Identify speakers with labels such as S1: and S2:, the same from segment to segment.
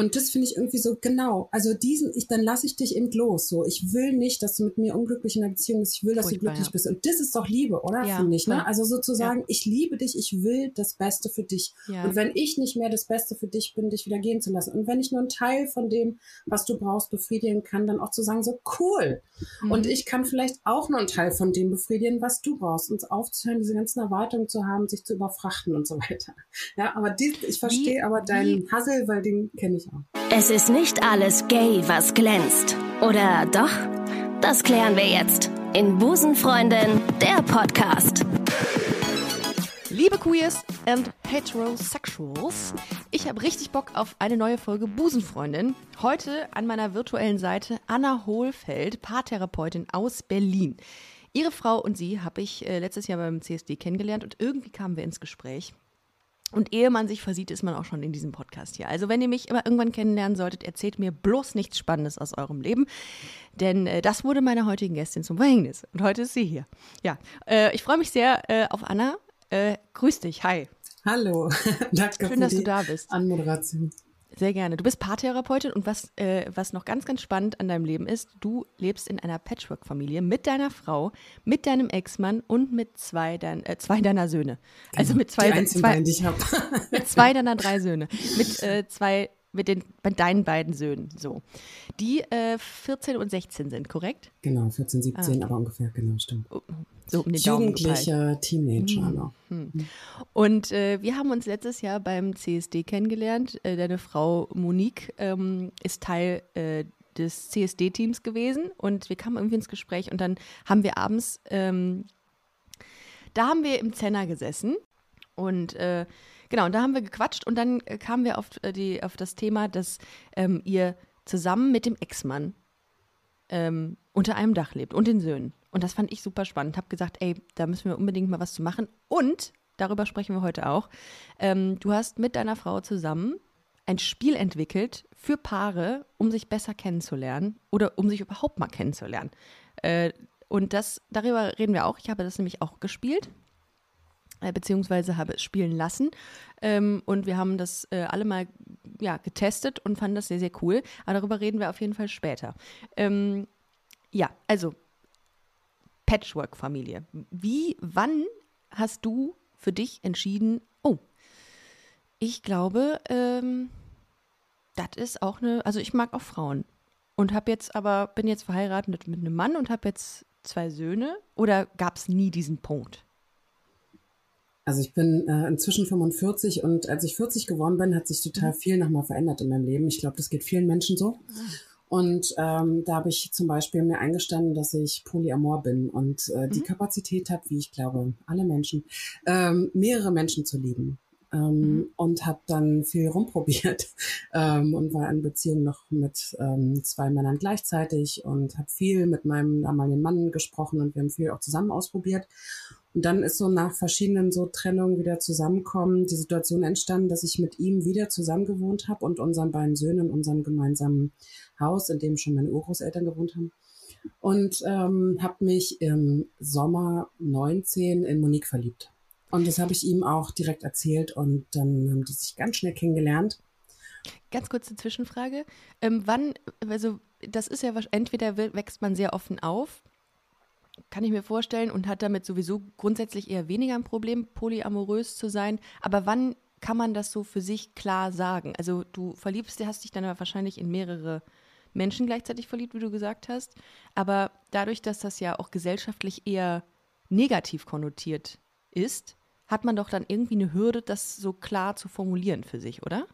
S1: Und das finde ich irgendwie so genau. Also diesen, ich, dann lasse ich dich eben los. So, ich will nicht, dass du mit mir unglücklich in der Beziehung bist. Ich will, dass Furchtbar, du glücklich ja. bist. Und das ist doch Liebe, oder? Ja, finde ich. Ne? Also sozusagen, ja. ich liebe dich, ich will das Beste für dich. Und wenn ich nicht mehr das Beste für dich bin, dich wieder gehen zu lassen. Und wenn ich nur einen Teil von dem, was du brauchst, befriedigen kann, dann auch zu sagen, so cool. Mhm. Und ich kann vielleicht auch nur einen Teil von dem befriedigen, was du brauchst. Uns aufzuhören, diese ganzen Erwartungen zu haben, sich zu überfrachten und so weiter. Ja, aber dies, ich verstehe aber deinen Hassel, weil den kenne ich.
S2: Es ist nicht alles gay, was glänzt. Oder doch? Das klären wir jetzt in Busenfreundin, der Podcast.
S3: Liebe Queers and Heterosexuals, ich habe richtig Bock auf eine neue Folge Busenfreundin. Heute an meiner virtuellen Seite Anna Hohlfeld, Paartherapeutin aus Berlin. Ihre Frau und sie habe ich äh, letztes Jahr beim CSD kennengelernt und irgendwie kamen wir ins Gespräch. Und ehe man sich versieht, ist man auch schon in diesem Podcast hier. Also wenn ihr mich immer irgendwann kennenlernen solltet, erzählt mir bloß nichts Spannendes aus eurem Leben. Denn äh, das wurde meiner heutigen Gästin zum Verhängnis. Und heute ist sie hier. Ja, äh, ich freue mich sehr äh, auf Anna. Äh, grüß dich, hi.
S1: Hallo, danke
S3: Schön, dass du da bist.
S1: Anmoderation.
S3: Sehr gerne. Du bist Paartherapeutin und was, äh, was noch ganz, ganz spannend an deinem Leben ist, du lebst in einer Patchwork-Familie mit deiner Frau, mit deinem Ex-Mann und mit zwei, dein, äh, zwei deiner Söhne. Also mit zwei,
S1: die
S3: zwei,
S1: beiden, die ich
S3: mit zwei deiner drei Söhne. Mit äh, zwei, mit den, mit deinen beiden Söhnen, so. Die 14 äh, und 16 sind, korrekt?
S1: Genau, 14, 17, ah. aber ungefähr, genau, stimmt.
S3: So um den
S1: Jugendlicher Teenager hm. noch.
S3: Hm. Und äh, wir haben uns letztes Jahr beim CSD kennengelernt. Äh, deine Frau Monique ähm, ist Teil äh, des CSD-Teams gewesen und wir kamen irgendwie ins Gespräch und dann haben wir abends, ähm, da haben wir im Zenner gesessen und äh, genau, und da haben wir gequatscht und dann kamen wir auf, äh, die, auf das Thema, dass ähm, ihr zusammen mit dem Ex-Mann ähm, unter einem Dach lebt und den Söhnen. Und das fand ich super spannend. Habe gesagt, ey, da müssen wir unbedingt mal was zu machen. Und darüber sprechen wir heute auch. Ähm, du hast mit deiner Frau zusammen ein Spiel entwickelt für Paare, um sich besser kennenzulernen oder um sich überhaupt mal kennenzulernen. Äh, und das, darüber reden wir auch. Ich habe das nämlich auch gespielt, äh, beziehungsweise habe es spielen lassen. Ähm, und wir haben das äh, alle mal ja, getestet und fanden das sehr, sehr cool. Aber darüber reden wir auf jeden Fall später. Ähm, ja, also Patchwork-Familie. Wie, wann hast du für dich entschieden, oh, ich glaube, ähm, das ist auch eine, also ich mag auch Frauen und habe jetzt aber, bin jetzt verheiratet mit einem Mann und habe jetzt zwei Söhne oder gab es nie diesen Punkt?
S1: Also ich bin äh, inzwischen 45 und als ich 40 geworden bin, hat sich total mhm. viel nochmal verändert in meinem Leben. Ich glaube, das geht vielen Menschen so. Und ähm, da habe ich zum Beispiel mir eingestanden, dass ich Polyamor bin und äh, die mhm. Kapazität habe, wie ich glaube, alle Menschen, ähm, mehrere Menschen zu lieben. Ähm, mhm. Und habe dann viel rumprobiert ähm, und war in Beziehung noch mit ähm, zwei Männern gleichzeitig und habe viel mit meinem damaligen Mann gesprochen und wir haben viel auch zusammen ausprobiert. Und dann ist so nach verschiedenen so Trennungen wieder zusammenkommen die Situation entstanden, dass ich mit ihm wieder zusammen gewohnt habe und unseren beiden Söhnen in unserem gemeinsamen Haus, in dem schon meine Urgroßeltern gewohnt haben. Und ähm, habe mich im Sommer 19 in Monique verliebt. Und das habe ich ihm auch direkt erzählt und dann haben die sich ganz schnell kennengelernt.
S3: Ganz kurze Zwischenfrage. Ähm, wann, also das ist ja entweder wächst man sehr offen auf kann ich mir vorstellen, und hat damit sowieso grundsätzlich eher weniger ein Problem, polyamorös zu sein. Aber wann kann man das so für sich klar sagen? Also du verliebst, hast dich dann aber wahrscheinlich in mehrere Menschen gleichzeitig verliebt, wie du gesagt hast. Aber dadurch, dass das ja auch gesellschaftlich eher negativ konnotiert ist, hat man doch dann irgendwie eine Hürde, das so klar zu formulieren für sich, oder?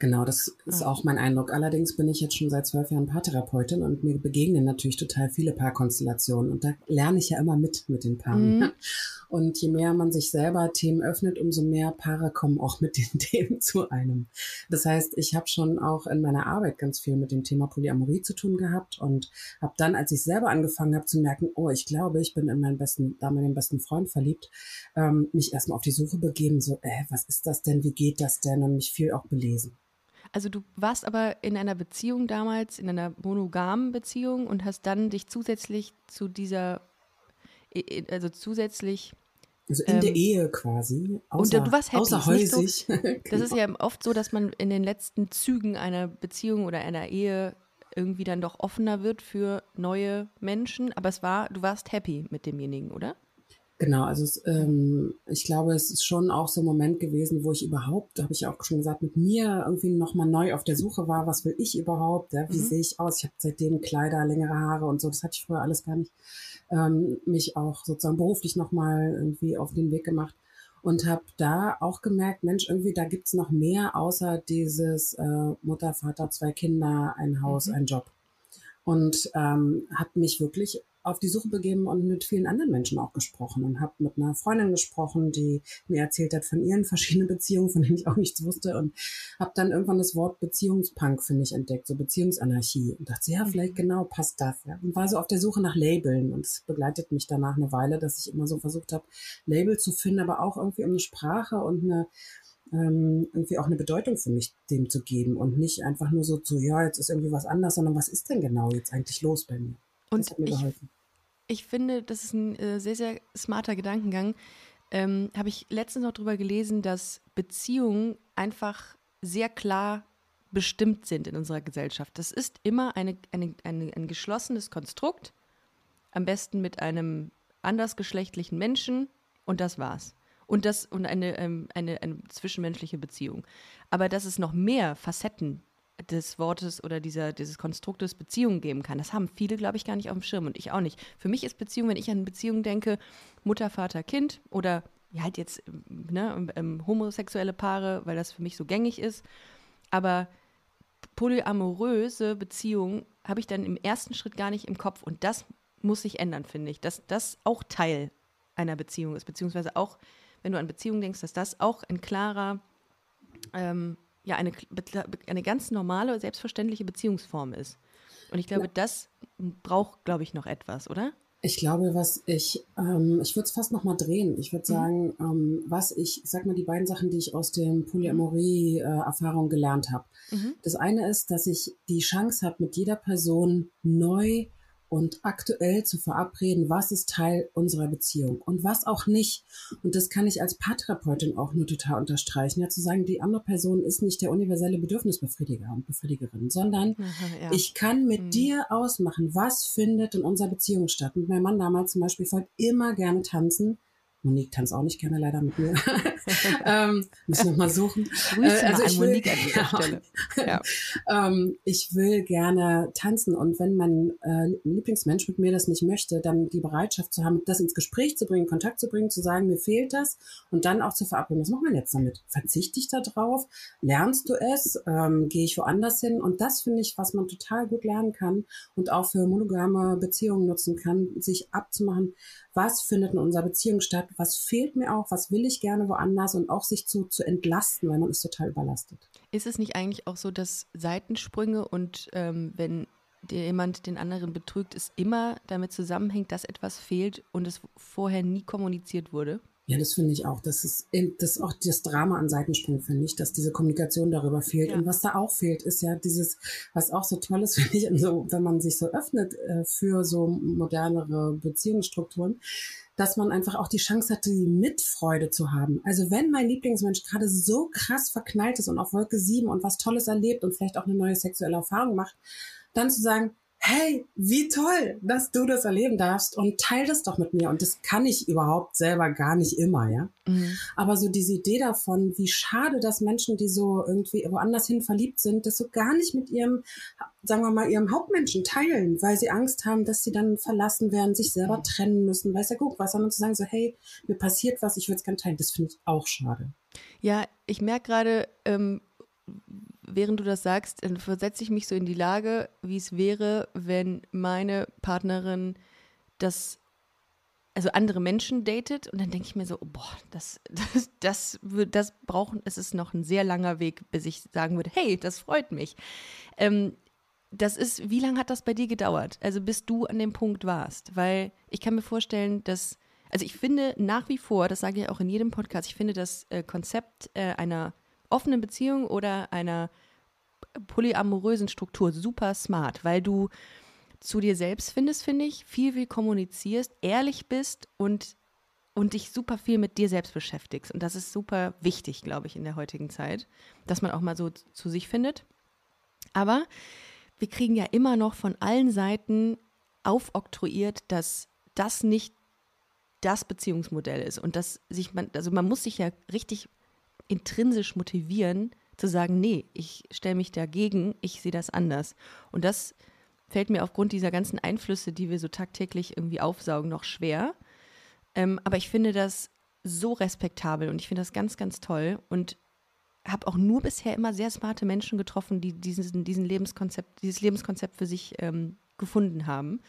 S1: Genau, das ist ah. auch mein Eindruck. Allerdings bin ich jetzt schon seit zwölf Jahren Paartherapeutin und mir begegnen natürlich total viele Paarkonstellationen und da lerne ich ja immer mit mit den Paaren. Mhm. Und je mehr man sich selber Themen öffnet, umso mehr Paare kommen auch mit den Themen zu einem. Das heißt, ich habe schon auch in meiner Arbeit ganz viel mit dem Thema Polyamorie zu tun gehabt und habe dann, als ich selber angefangen habe zu merken, oh, ich glaube, ich bin in meinen besten, damaligen besten Freund verliebt, ähm, mich erstmal auf die Suche begeben, so, äh, was ist das denn, wie geht das denn und mich viel auch belesen.
S3: Also du warst aber in einer Beziehung damals, in einer monogamen Beziehung und hast dann dich zusätzlich zu dieser, also zusätzlich
S1: Also in ähm, der Ehe quasi.
S3: Außer, und du warst happy.
S1: Außerhäusig.
S3: So, das ist ja oft so, dass man in den letzten Zügen einer Beziehung oder einer Ehe irgendwie dann doch offener wird für neue Menschen. Aber es war, du warst happy mit demjenigen, oder?
S1: Genau, also es, ähm, ich glaube, es ist schon auch so ein Moment gewesen, wo ich überhaupt, da habe ich auch schon gesagt, mit mir irgendwie nochmal neu auf der Suche war, was will ich überhaupt, ja, wie mhm. sehe ich aus? Ich habe seitdem Kleider, längere Haare und so, das hatte ich früher alles gar nicht. Ähm, mich auch sozusagen beruflich nochmal irgendwie auf den Weg gemacht und habe da auch gemerkt, Mensch, irgendwie da gibt's noch mehr außer dieses äh, Mutter, Vater, zwei Kinder, ein Haus, mhm. ein Job. Und ähm, habe mich wirklich auf die Suche begeben und mit vielen anderen Menschen auch gesprochen und habe mit einer Freundin gesprochen, die mir erzählt hat von ihren verschiedenen Beziehungen, von denen ich auch nichts wusste und habe dann irgendwann das Wort Beziehungspunk für mich entdeckt, so Beziehungsanarchie und dachte, ja, vielleicht mhm. genau passt das. Ja. Und war so auf der Suche nach Labeln und es begleitet mich danach eine Weile, dass ich immer so versucht habe, Label zu finden, aber auch irgendwie um eine Sprache und eine ähm, irgendwie auch eine Bedeutung für mich dem zu geben und nicht einfach nur so zu, ja, jetzt ist irgendwie was anders, sondern was ist denn genau jetzt eigentlich los bei mir?
S3: Und ich. Ich finde, das ist ein äh, sehr, sehr smarter Gedankengang. Ähm, Habe ich letztens noch darüber gelesen, dass Beziehungen einfach sehr klar bestimmt sind in unserer Gesellschaft. Das ist immer eine, eine, eine, ein geschlossenes Konstrukt, am besten mit einem andersgeschlechtlichen Menschen und das war's. Und das und eine, ähm, eine, eine zwischenmenschliche Beziehung. Aber dass es noch mehr Facetten des Wortes oder dieser, dieses Konstruktes Beziehung geben kann. Das haben viele, glaube ich, gar nicht auf dem Schirm und ich auch nicht. Für mich ist Beziehung, wenn ich an Beziehung denke, Mutter, Vater, Kind oder ja, halt jetzt ne, ähm, homosexuelle Paare, weil das für mich so gängig ist. Aber polyamoröse Beziehungen habe ich dann im ersten Schritt gar nicht im Kopf und das muss sich ändern, finde ich, dass das auch Teil einer Beziehung ist, beziehungsweise auch, wenn du an Beziehung denkst, dass das auch ein klarer ähm, ja eine, eine ganz normale, selbstverständliche Beziehungsform ist. Und ich glaube, ja. das braucht, glaube ich, noch etwas, oder?
S1: Ich glaube, was ich, ähm, ich würde es fast nochmal drehen. Ich würde mhm. sagen, mhm. ähm, was ich, sag mal, die beiden Sachen, die ich aus dem Polyamorie-Erfahrung äh, gelernt habe. Mhm. Das eine ist, dass ich die Chance habe, mit jeder Person neu und aktuell zu verabreden, was ist Teil unserer Beziehung und was auch nicht. Und das kann ich als Paartherapeutin auch nur total unterstreichen, ja zu sagen, die andere Person ist nicht der universelle Bedürfnisbefriediger und Befriedigerin, sondern Aha, ja. ich kann mit mhm. dir ausmachen, was findet in unserer Beziehung statt. Und mein Mann damals zum Beispiel wollte immer gerne tanzen Monique tanzt auch nicht gerne leider mit mir. ähm, muss noch mal suchen.
S3: Grüße äh, also ich will, Monique an dieser Stelle.
S1: Ja. ähm, ich will gerne tanzen und wenn mein äh, Lieblingsmensch mit mir das nicht möchte, dann die Bereitschaft zu haben, das ins Gespräch zu bringen, Kontakt zu bringen, zu sagen, mir fehlt das und dann auch zu verabreden. Was macht man jetzt damit? Verzichte ich da drauf? Lernst du es? Ähm, Gehe ich woanders hin? Und das finde ich, was man total gut lernen kann und auch für monogame Beziehungen nutzen kann, sich abzumachen, was findet in unserer Beziehung statt, was fehlt mir auch, was will ich gerne woanders und auch sich zu, zu entlasten, weil man ist total überlastet.
S3: Ist es nicht eigentlich auch so, dass Seitensprünge und ähm, wenn jemand den anderen betrügt, es immer damit zusammenhängt, dass etwas fehlt und es vorher nie kommuniziert wurde?
S1: Ja, das finde ich auch. Das ist, das ist auch das Drama an Seitensprung, finde ich, dass diese Kommunikation darüber fehlt. Ja. Und was da auch fehlt, ist ja dieses, was auch so toll ist, finde ich, so, wenn man sich so öffnet äh, für so modernere Beziehungsstrukturen, dass man einfach auch die Chance hat, die Mitfreude zu haben. Also wenn mein Lieblingsmensch gerade so krass verknallt ist und auf Wolke 7 und was Tolles erlebt und vielleicht auch eine neue sexuelle Erfahrung macht, dann zu sagen, hey, wie toll, dass du das erleben darfst und teil das doch mit mir. Und das kann ich überhaupt selber gar nicht immer, ja. Mhm. Aber so diese Idee davon, wie schade, dass Menschen, die so irgendwie woanders hin verliebt sind, das so gar nicht mit ihrem, sagen wir mal, ihrem Hauptmenschen teilen, weil sie Angst haben, dass sie dann verlassen werden, sich selber mhm. trennen müssen, weiß ja gut was, sondern zu sagen so, hey, mir passiert was, ich würde es gerne teilen, das finde ich auch schade.
S3: Ja, ich merke gerade, ähm, während du das sagst, versetze ich mich so in die Lage, wie es wäre, wenn meine Partnerin das, also andere Menschen datet und dann denke ich mir so, boah, das, das, das, das brauchen, es ist noch ein sehr langer Weg, bis ich sagen würde, hey, das freut mich. Ähm, das ist, wie lange hat das bei dir gedauert? Also bis du an dem Punkt warst? Weil ich kann mir vorstellen, dass, also ich finde nach wie vor, das sage ich auch in jedem Podcast, ich finde das äh, Konzept äh, einer offenen Beziehung oder einer polyamorösen Struktur super smart, weil du zu dir selbst findest, finde ich, viel, viel kommunizierst, ehrlich bist und und dich super viel mit dir selbst beschäftigst. Und das ist super wichtig, glaube ich, in der heutigen Zeit, dass man auch mal so zu sich findet. Aber wir kriegen ja immer noch von allen Seiten aufoktroyiert, dass das nicht das Beziehungsmodell ist und dass sich man, also man muss sich ja richtig intrinsisch motivieren, zu sagen, nee, ich stelle mich dagegen, ich sehe das anders. Und das fällt mir aufgrund dieser ganzen Einflüsse, die wir so tagtäglich irgendwie aufsaugen, noch schwer. Ähm, aber ich finde das so respektabel und ich finde das ganz, ganz toll und habe auch nur bisher immer sehr smarte Menschen getroffen, die diesen, diesen Lebenskonzept, dieses Lebenskonzept für sich ähm, gefunden haben.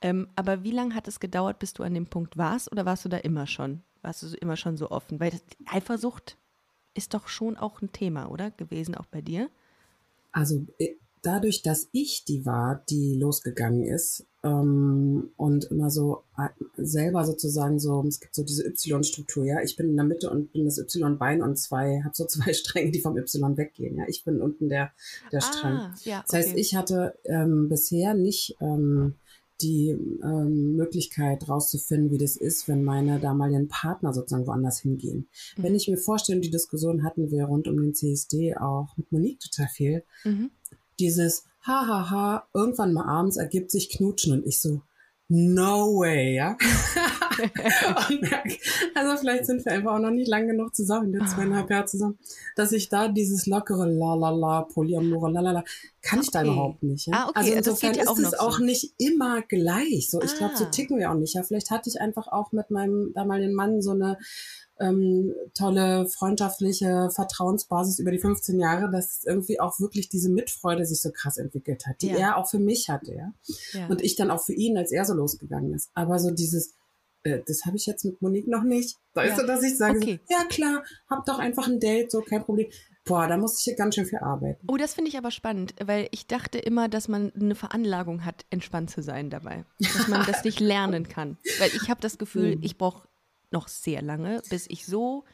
S3: Ähm, aber wie lange hat es gedauert, bis du an dem Punkt warst oder warst du da immer schon? Warst du immer schon so offen? Weil Eifersucht ist doch schon auch ein Thema, oder? Gewesen auch bei dir?
S1: Also äh, dadurch, dass ich die war, die losgegangen ist ähm, und immer so äh, selber sozusagen so, es gibt so diese Y-Struktur, ja, ich bin in der Mitte und bin das Y-Bein und zwei, habe so zwei Stränge, die vom Y weggehen, ja, ich bin unten der, der Strang. Ah, ja, okay. Das heißt, ich hatte ähm, bisher nicht ähm, die ähm, Möglichkeit rauszufinden, wie das ist, wenn meine damaligen Partner sozusagen woanders hingehen. Mhm. Wenn ich mir vorstelle, die Diskussion hatten wir rund um den CSD auch mit Monique total viel, mhm dieses hahaha, ha, ha, irgendwann mal abends ergibt sich Knutschen und ich so, no way, ja. also vielleicht sind wir einfach auch noch nicht lang genug zusammen, jetzt zweieinhalb Jahre zusammen, dass ich da dieses lockere la la la, polyamore la la la, kann ich okay. da überhaupt nicht. Ja? Ah, okay. Also, insofern ja ist es auch so. nicht immer gleich. So, ich ah. glaube, so ticken wir auch nicht. Ja, vielleicht hatte ich einfach auch mit meinem damaligen Mann so eine ähm, tolle freundschaftliche Vertrauensbasis über die 15 Jahre, dass irgendwie auch wirklich diese Mitfreude sich so krass entwickelt hat, die ja. er auch für mich hatte, ja? ja. Und ich dann auch für ihn, als er so losgegangen ist. Aber so dieses, äh, das habe ich jetzt mit Monique noch nicht. Weißt ja. du, dass ich sage, okay. so, ja klar, hab doch einfach ein Date, so kein Problem. Boah, da muss ich hier ganz schön viel arbeiten.
S3: Oh, das finde ich aber spannend, weil ich dachte immer, dass man eine Veranlagung hat, entspannt zu sein dabei. Dass man das nicht lernen kann. Weil ich habe das Gefühl, hm. ich brauche noch sehr lange, bis ich so,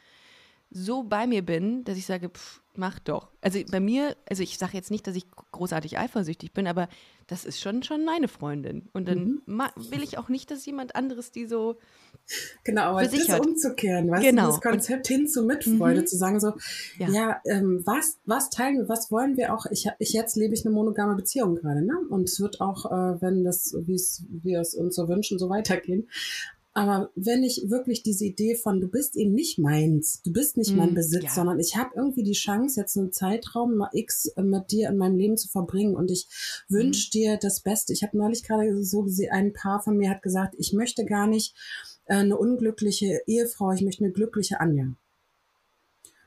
S3: so bei mir bin, dass ich sage, pff, mach doch. Also bei mir, also ich sage jetzt nicht, dass ich großartig eifersüchtig bin, aber das ist schon schon meine Freundin. Und dann mhm. will ich auch nicht, dass jemand anderes die so
S1: Genau, aber das umzukehren, weißt genau. du, das Konzept hin zu Mitfreude, mhm. zu sagen so, ja, ja ähm, was, was teilen wir, was wollen wir auch, ich, ich jetzt lebe ich eine monogame Beziehung gerade, ne? Und es wird auch, äh, wenn das, wie es wir es uns so wünschen, so weitergehen. Aber wenn ich wirklich diese Idee von, du bist eben nicht meins, du bist nicht mm, mein Besitz, ja. sondern ich habe irgendwie die Chance, jetzt einen Zeitraum X mit dir in meinem Leben zu verbringen und ich wünsche mm. dir das Beste. Ich habe neulich gerade so gesehen, ein Paar von mir hat gesagt, ich möchte gar nicht äh, eine unglückliche Ehefrau, ich möchte eine glückliche Anja.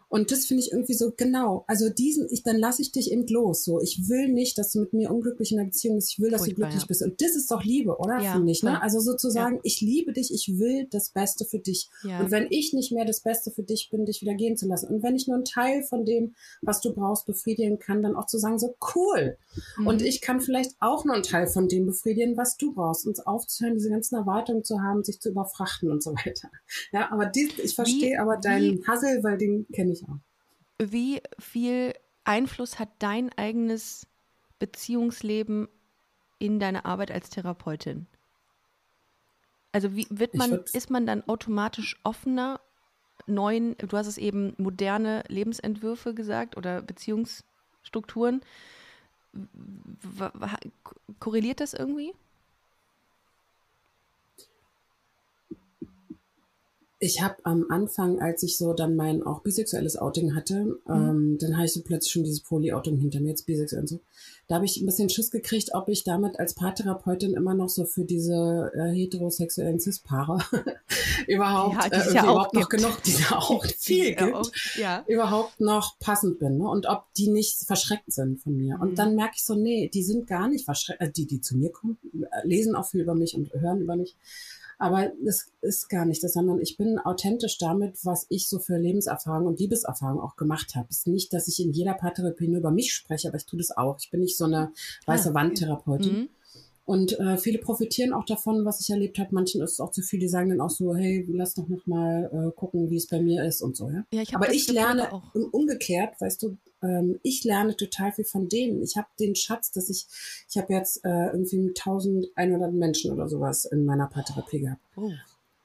S1: Und das finde ich irgendwie so genau. Also diesen, ich, dann lasse ich dich eben los. So, ich will nicht, dass du mit mir unglücklich in einer Beziehung bist. Ich will, dass Furchtbar, du glücklich ja. bist. Und das ist doch Liebe, oder? Ja, finde ich. Ne? Also sozusagen, ja. ich liebe dich, ich will das Beste für dich. Ja. Und wenn ich nicht mehr das Beste für dich bin, dich wieder gehen zu lassen. Und wenn ich nur einen Teil von dem, was du brauchst, befriedigen kann, dann auch zu sagen, so cool. Mhm. Und ich kann vielleicht auch nur einen Teil von dem befriedigen, was du brauchst. Uns aufzuhören, diese ganzen Erwartungen zu haben, sich zu überfrachten und so weiter. Ja, aber dies, ich verstehe aber deinen Hassel, weil den kenne ich ich auch.
S3: Wie viel Einfluss hat dein eigenes Beziehungsleben in deine Arbeit als Therapeutin? Also wie wird man, ist man dann automatisch offener neuen, du hast es eben moderne Lebensentwürfe gesagt oder Beziehungsstrukturen. Korreliert das irgendwie?
S1: Ich habe am Anfang, als ich so dann mein auch bisexuelles Outing hatte, mhm. ähm, dann habe ich so plötzlich schon dieses Poly-Outing hinter mir, jetzt bisexuell und so. Da habe ich ein bisschen Schiss gekriegt, ob ich damit als Paartherapeutin immer noch so für diese äh, heterosexuellen Cis-Paare überhaupt, ja, äh, ja überhaupt noch genug, die da auch viel gibt, auch, ja. überhaupt noch passend bin. Ne? Und ob die nicht verschreckt sind von mir. Und mhm. dann merke ich so, nee, die sind gar nicht verschreckt. Äh, die, die zu mir kommen, äh, lesen auch viel über mich und hören über mich. Aber das ist gar nicht das, sondern ich bin authentisch damit, was ich so für Lebenserfahrung und Liebeserfahrung auch gemacht habe. Es ist nicht, dass ich in jeder Paartherapie nur über mich spreche, aber ich tue das auch. Ich bin nicht so eine weiße ah, Wandtherapeutin. Mhm. Und äh, viele profitieren auch davon, was ich erlebt habe. Manchen ist es auch zu viel, die sagen dann auch so, hey, lass doch noch mal äh, gucken, wie es bei mir ist und so. Ja, ja ich Aber ich lerne auch. umgekehrt, weißt du, ähm, ich lerne total viel von denen. Ich habe den Schatz, dass ich, ich habe jetzt äh, irgendwie 1100 Menschen oder sowas in meiner Paartherapie gehabt. Oh.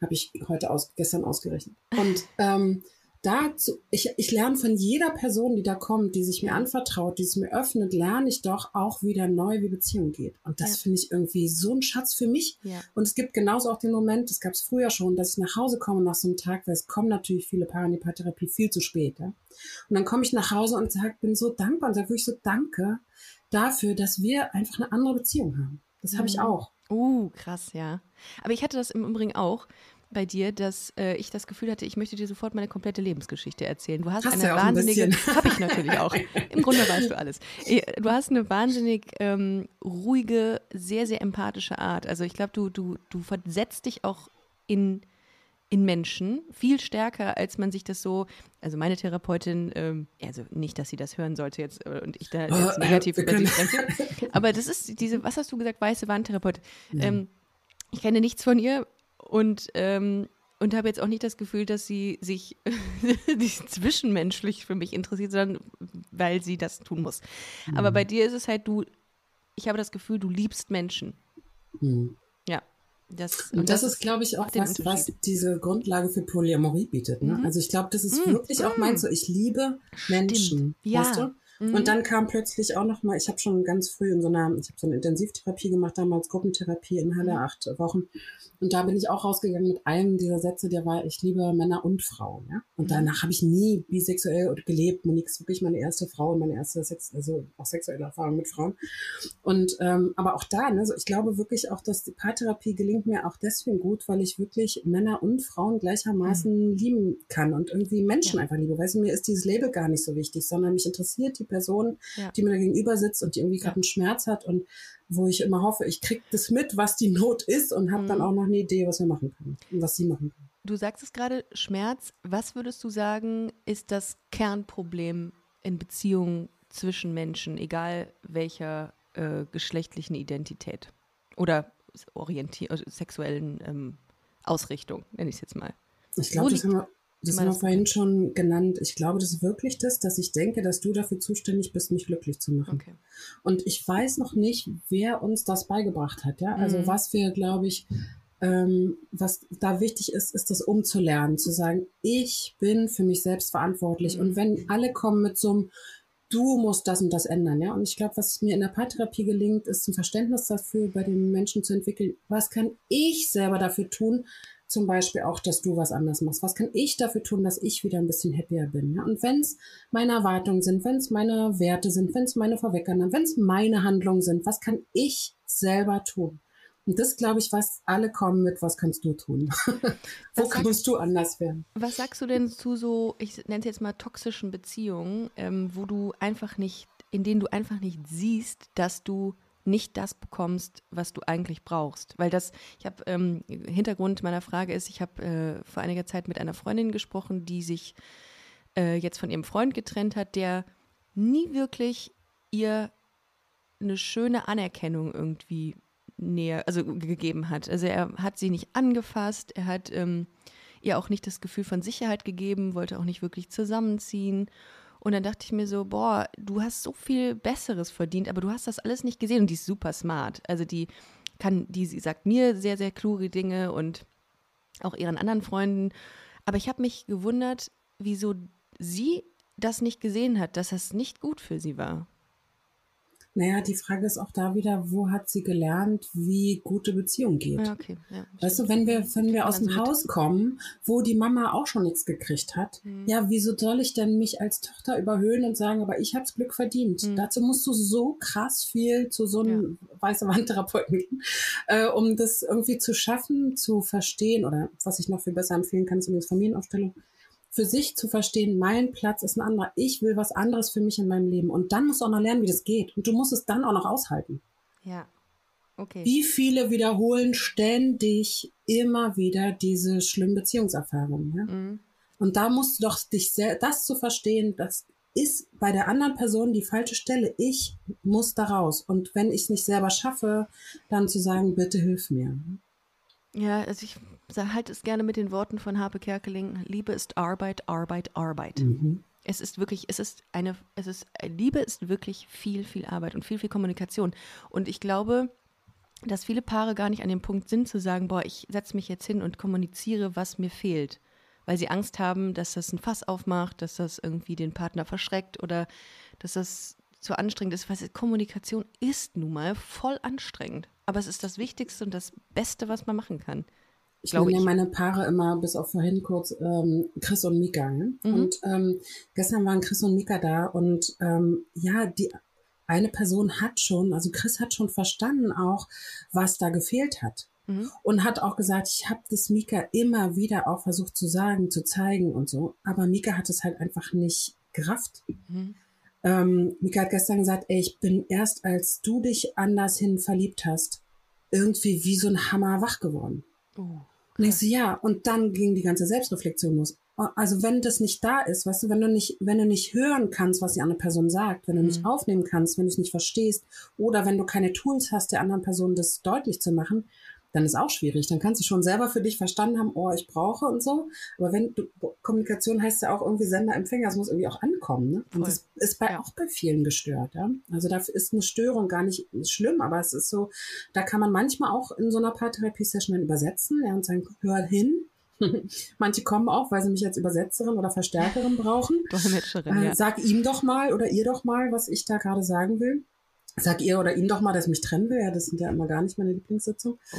S1: habe ich heute aus, gestern ausgerechnet. Und ähm, dazu, ich, ich lerne von jeder Person, die da kommt, die sich mir anvertraut, die es mir öffnet, lerne ich doch auch wieder neu, wie Beziehung geht. Und das ja. finde ich irgendwie so ein Schatz für mich. Ja. Und es gibt genauso auch den Moment, das gab es früher schon, dass ich nach Hause komme nach so einem Tag, weil es kommen natürlich viele Paare in die Paartherapie viel zu spät. Ja? Und dann komme ich nach Hause und sage, bin so dankbar und sage wirklich so Danke dafür, dass wir einfach eine andere Beziehung haben. Das mhm. habe ich auch.
S3: Uh, krass, ja. Aber ich hatte das im Übrigen auch bei dir, dass äh, ich das Gefühl hatte, ich möchte dir sofort meine komplette Lebensgeschichte erzählen. Du hast, hast eine wahnsinnige, habe ich natürlich auch. Im Grunde weißt du alles. Äh, du hast eine wahnsinnig ähm, ruhige, sehr, sehr empathische Art. Also ich glaube, du, du, du versetzt dich auch in in Menschen viel stärker, als man sich das so, also meine Therapeutin, ähm, also nicht, dass sie das hören sollte jetzt äh, und ich da jetzt negativ über sie spreche, aber das ist diese, was hast du gesagt, weiße Wandtherapeutin. Ähm, ich kenne nichts von ihr, und, ähm, und habe jetzt auch nicht das Gefühl, dass sie sich zwischenmenschlich für mich interessiert, sondern weil sie das tun muss. Mhm. Aber bei dir ist es halt, du, ich habe das Gefühl, du liebst Menschen. Mhm. Ja.
S1: Das, und, und das, das, ist, glaube ich, auch was, was diese Grundlage für Polyamorie bietet. Ne? Mhm. Also ich glaube, das ist mhm. wirklich auch mein so, ich liebe Menschen. Ja. Weißt du? Mhm. Und dann kam plötzlich auch noch mal, ich habe schon ganz früh in so einer, ich habe so eine Intensivtherapie gemacht, damals Gruppentherapie in Halle, mhm. acht Wochen. Und da bin ich auch rausgegangen mit einem dieser Sätze, der war, ich liebe Männer und Frauen. Ja? Und mhm. danach habe ich nie bisexuell gelebt. Monique ist wirklich meine erste Frau und meine erste Sex, also auch sexuelle Erfahrung mit Frauen. Und ähm, aber auch da, ne, so ich glaube wirklich auch, dass die Paartherapie gelingt mir auch deswegen gut, weil ich wirklich Männer und Frauen gleichermaßen mhm. lieben kann und irgendwie Menschen ja. einfach liebe. Weißt du, mir ist dieses Label gar nicht so wichtig, sondern mich interessiert die Person, ja. die mir da gegenüber sitzt und die irgendwie gerade einen Schmerz hat und wo ich immer hoffe, ich kriege das mit, was die Not ist und habe mhm. dann auch noch eine Idee, was wir machen können und was sie machen können.
S3: Du sagst es gerade, Schmerz. Was würdest du sagen, ist das Kernproblem in Beziehungen zwischen Menschen, egal welcher äh, geschlechtlichen Identität oder orientier äh, sexuellen ähm, Ausrichtung, nenne ich es jetzt mal?
S1: Ich glaube, das haben wir das haben wir vorhin schon genannt. Ich glaube, das ist wirklich das, dass ich denke, dass du dafür zuständig bist, mich glücklich zu machen. Okay. Und ich weiß noch nicht, wer uns das beigebracht hat. Ja, also mhm. was wir, glaube ich, ähm, was da wichtig ist, ist das umzulernen, zu sagen, ich bin für mich selbst verantwortlich. Mhm. Und wenn alle kommen mit so einem du musst das und das ändern, ja. Und ich glaube, was mir in der Paartherapie gelingt, ist ein Verständnis dafür bei den Menschen zu entwickeln. Was kann ich selber dafür tun, zum Beispiel auch, dass du was anders machst. Was kann ich dafür tun, dass ich wieder ein bisschen happier bin? Ja? Und wenn es meine Erwartungen sind, wenn es meine Werte sind, wenn es meine Verweckern, wenn es meine Handlungen sind, was kann ich selber tun? Und das glaube ich, was alle kommen mit, was kannst du tun? Wo kannst du anders werden?
S3: Was sagst du denn zu so, ich nenne es jetzt mal toxischen Beziehungen, ähm, wo du einfach nicht, in denen du einfach nicht siehst, dass du nicht das bekommst, was du eigentlich brauchst. Weil das, ich habe, ähm, Hintergrund meiner Frage ist, ich habe äh, vor einiger Zeit mit einer Freundin gesprochen, die sich äh, jetzt von ihrem Freund getrennt hat, der nie wirklich ihr eine schöne Anerkennung irgendwie näher, also gegeben hat. Also er hat sie nicht angefasst, er hat ähm, ihr auch nicht das Gefühl von Sicherheit gegeben, wollte auch nicht wirklich zusammenziehen. Und dann dachte ich mir so, boah, du hast so viel Besseres verdient, aber du hast das alles nicht gesehen und die ist super smart. Also die kann, die sie sagt mir sehr, sehr kluge Dinge und auch ihren anderen Freunden. Aber ich habe mich gewundert, wieso sie das nicht gesehen hat, dass das nicht gut für sie war.
S1: Naja, die Frage ist auch da wieder, wo hat sie gelernt, wie gute Beziehung geht? Ja, okay. Ja, weißt du, wenn wir, wenn wir aus dem Haus kommen, wo die Mama auch schon nichts gekriegt hat, mhm. ja, wieso soll ich denn mich als Tochter überhöhen und sagen, aber ich hab's Glück verdient? Mhm. Dazu musst du so krass viel zu so einem ja. weißen Wandtherapeuten gehen, äh, um das irgendwie zu schaffen, zu verstehen oder was ich noch viel besser empfehlen kann, ist übrigens Familienaufstellung, für sich zu verstehen, mein Platz ist ein anderer. Ich will was anderes für mich in meinem Leben. Und dann musst du auch noch lernen, wie das geht. Und du musst es dann auch noch aushalten.
S3: Ja. Okay.
S1: Wie viele wiederholen ständig immer wieder diese schlimmen Beziehungserfahrungen? Ja? Mhm. Und da musst du doch dich sehr, das zu verstehen, das ist bei der anderen Person die falsche Stelle. Ich muss da raus. Und wenn ich es nicht selber schaffe, dann zu sagen, bitte hilf mir.
S3: Ja, also ich halte es gerne mit den Worten von Harpe Kerkeling. Liebe ist Arbeit, Arbeit, Arbeit. Mhm. Es ist wirklich, es ist eine, es ist, Liebe ist wirklich viel, viel Arbeit und viel, viel Kommunikation. Und ich glaube, dass viele Paare gar nicht an dem Punkt sind zu sagen, boah, ich setze mich jetzt hin und kommuniziere, was mir fehlt. Weil sie Angst haben, dass das ein Fass aufmacht, dass das irgendwie den Partner verschreckt oder dass das zu anstrengend ist. Weil Kommunikation ist nun mal voll anstrengend. Aber es ist das Wichtigste und das Beste, was man machen kann.
S1: Ich nenne ja meine Paare immer bis auf vorhin kurz ähm, Chris und Mika. Ne? Mhm. Und ähm, gestern waren Chris und Mika da und ähm, ja, die eine Person hat schon, also Chris hat schon verstanden auch, was da gefehlt hat. Mhm. Und hat auch gesagt, ich habe das Mika immer wieder auch versucht zu sagen, zu zeigen und so. Aber Mika hat es halt einfach nicht gerafft. Mhm. Ähm, Mika hat gestern gesagt, ey, ich bin erst als du dich anders hin verliebt hast, irgendwie wie so ein Hammer wach geworden. Oh, und ich so, ja, und dann ging die ganze Selbstreflexion los also wenn das nicht da ist, weißt du, wenn du nicht, wenn du nicht hören kannst, was die andere Person sagt, wenn du mhm. nicht aufnehmen kannst, wenn du es nicht verstehst oder wenn du keine Tools hast, der anderen Person das deutlich zu machen, dann ist auch schwierig. Dann kannst du schon selber für dich verstanden haben, oh, ich brauche und so. Aber wenn du, Kommunikation heißt ja auch irgendwie Sender, Empfänger, es muss irgendwie auch ankommen. Ne? Und das ist bei, ja. auch bei vielen gestört. Ja? Also dafür ist eine Störung gar nicht schlimm, aber es ist so, da kann man manchmal auch in so einer Paartherapie-Session dann übersetzen ja, und sagen, hör hin, Manche kommen auch, weil sie mich als Übersetzerin oder Verstärkerin brauchen. Dolmetscherin, äh, ja. Sag ihm doch mal oder ihr doch mal, was ich da gerade sagen will. Sag ihr oder ihm doch mal, dass ich mich trennen will. Ja, das sind ja immer gar nicht meine Lieblingssitzungen. Oh.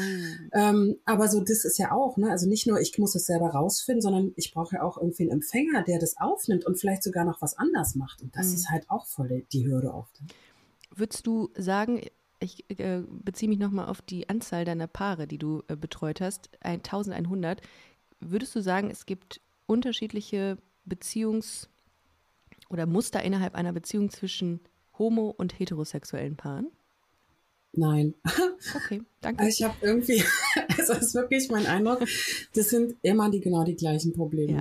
S1: Ähm, aber so, das ist ja auch, ne? Also nicht nur, ich muss das selber rausfinden, sondern ich brauche ja auch irgendwie einen Empfänger, der das aufnimmt und vielleicht sogar noch was anders macht. Und das mhm. ist halt auch voll die Hürde oft.
S3: Würdest du sagen, ich äh, beziehe mich nochmal auf die Anzahl deiner Paare, die du äh, betreut hast, 1100. Würdest du sagen, es gibt unterschiedliche Beziehungs- oder Muster innerhalb einer Beziehung zwischen homo- und heterosexuellen Paaren?
S1: Nein.
S3: Okay, danke.
S1: Ich habe irgendwie, also das ist wirklich mein Eindruck, das sind immer die genau die gleichen Probleme. Ja.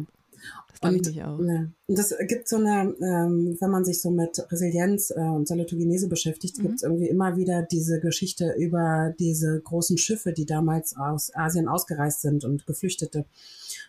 S1: Und, ich auch. Ja. Und das gibt so eine, ähm, wenn man sich so mit Resilienz äh, und Salutogenese beschäftigt, mhm. gibt es irgendwie immer wieder diese Geschichte über diese großen Schiffe, die damals aus Asien ausgereist sind und Geflüchtete.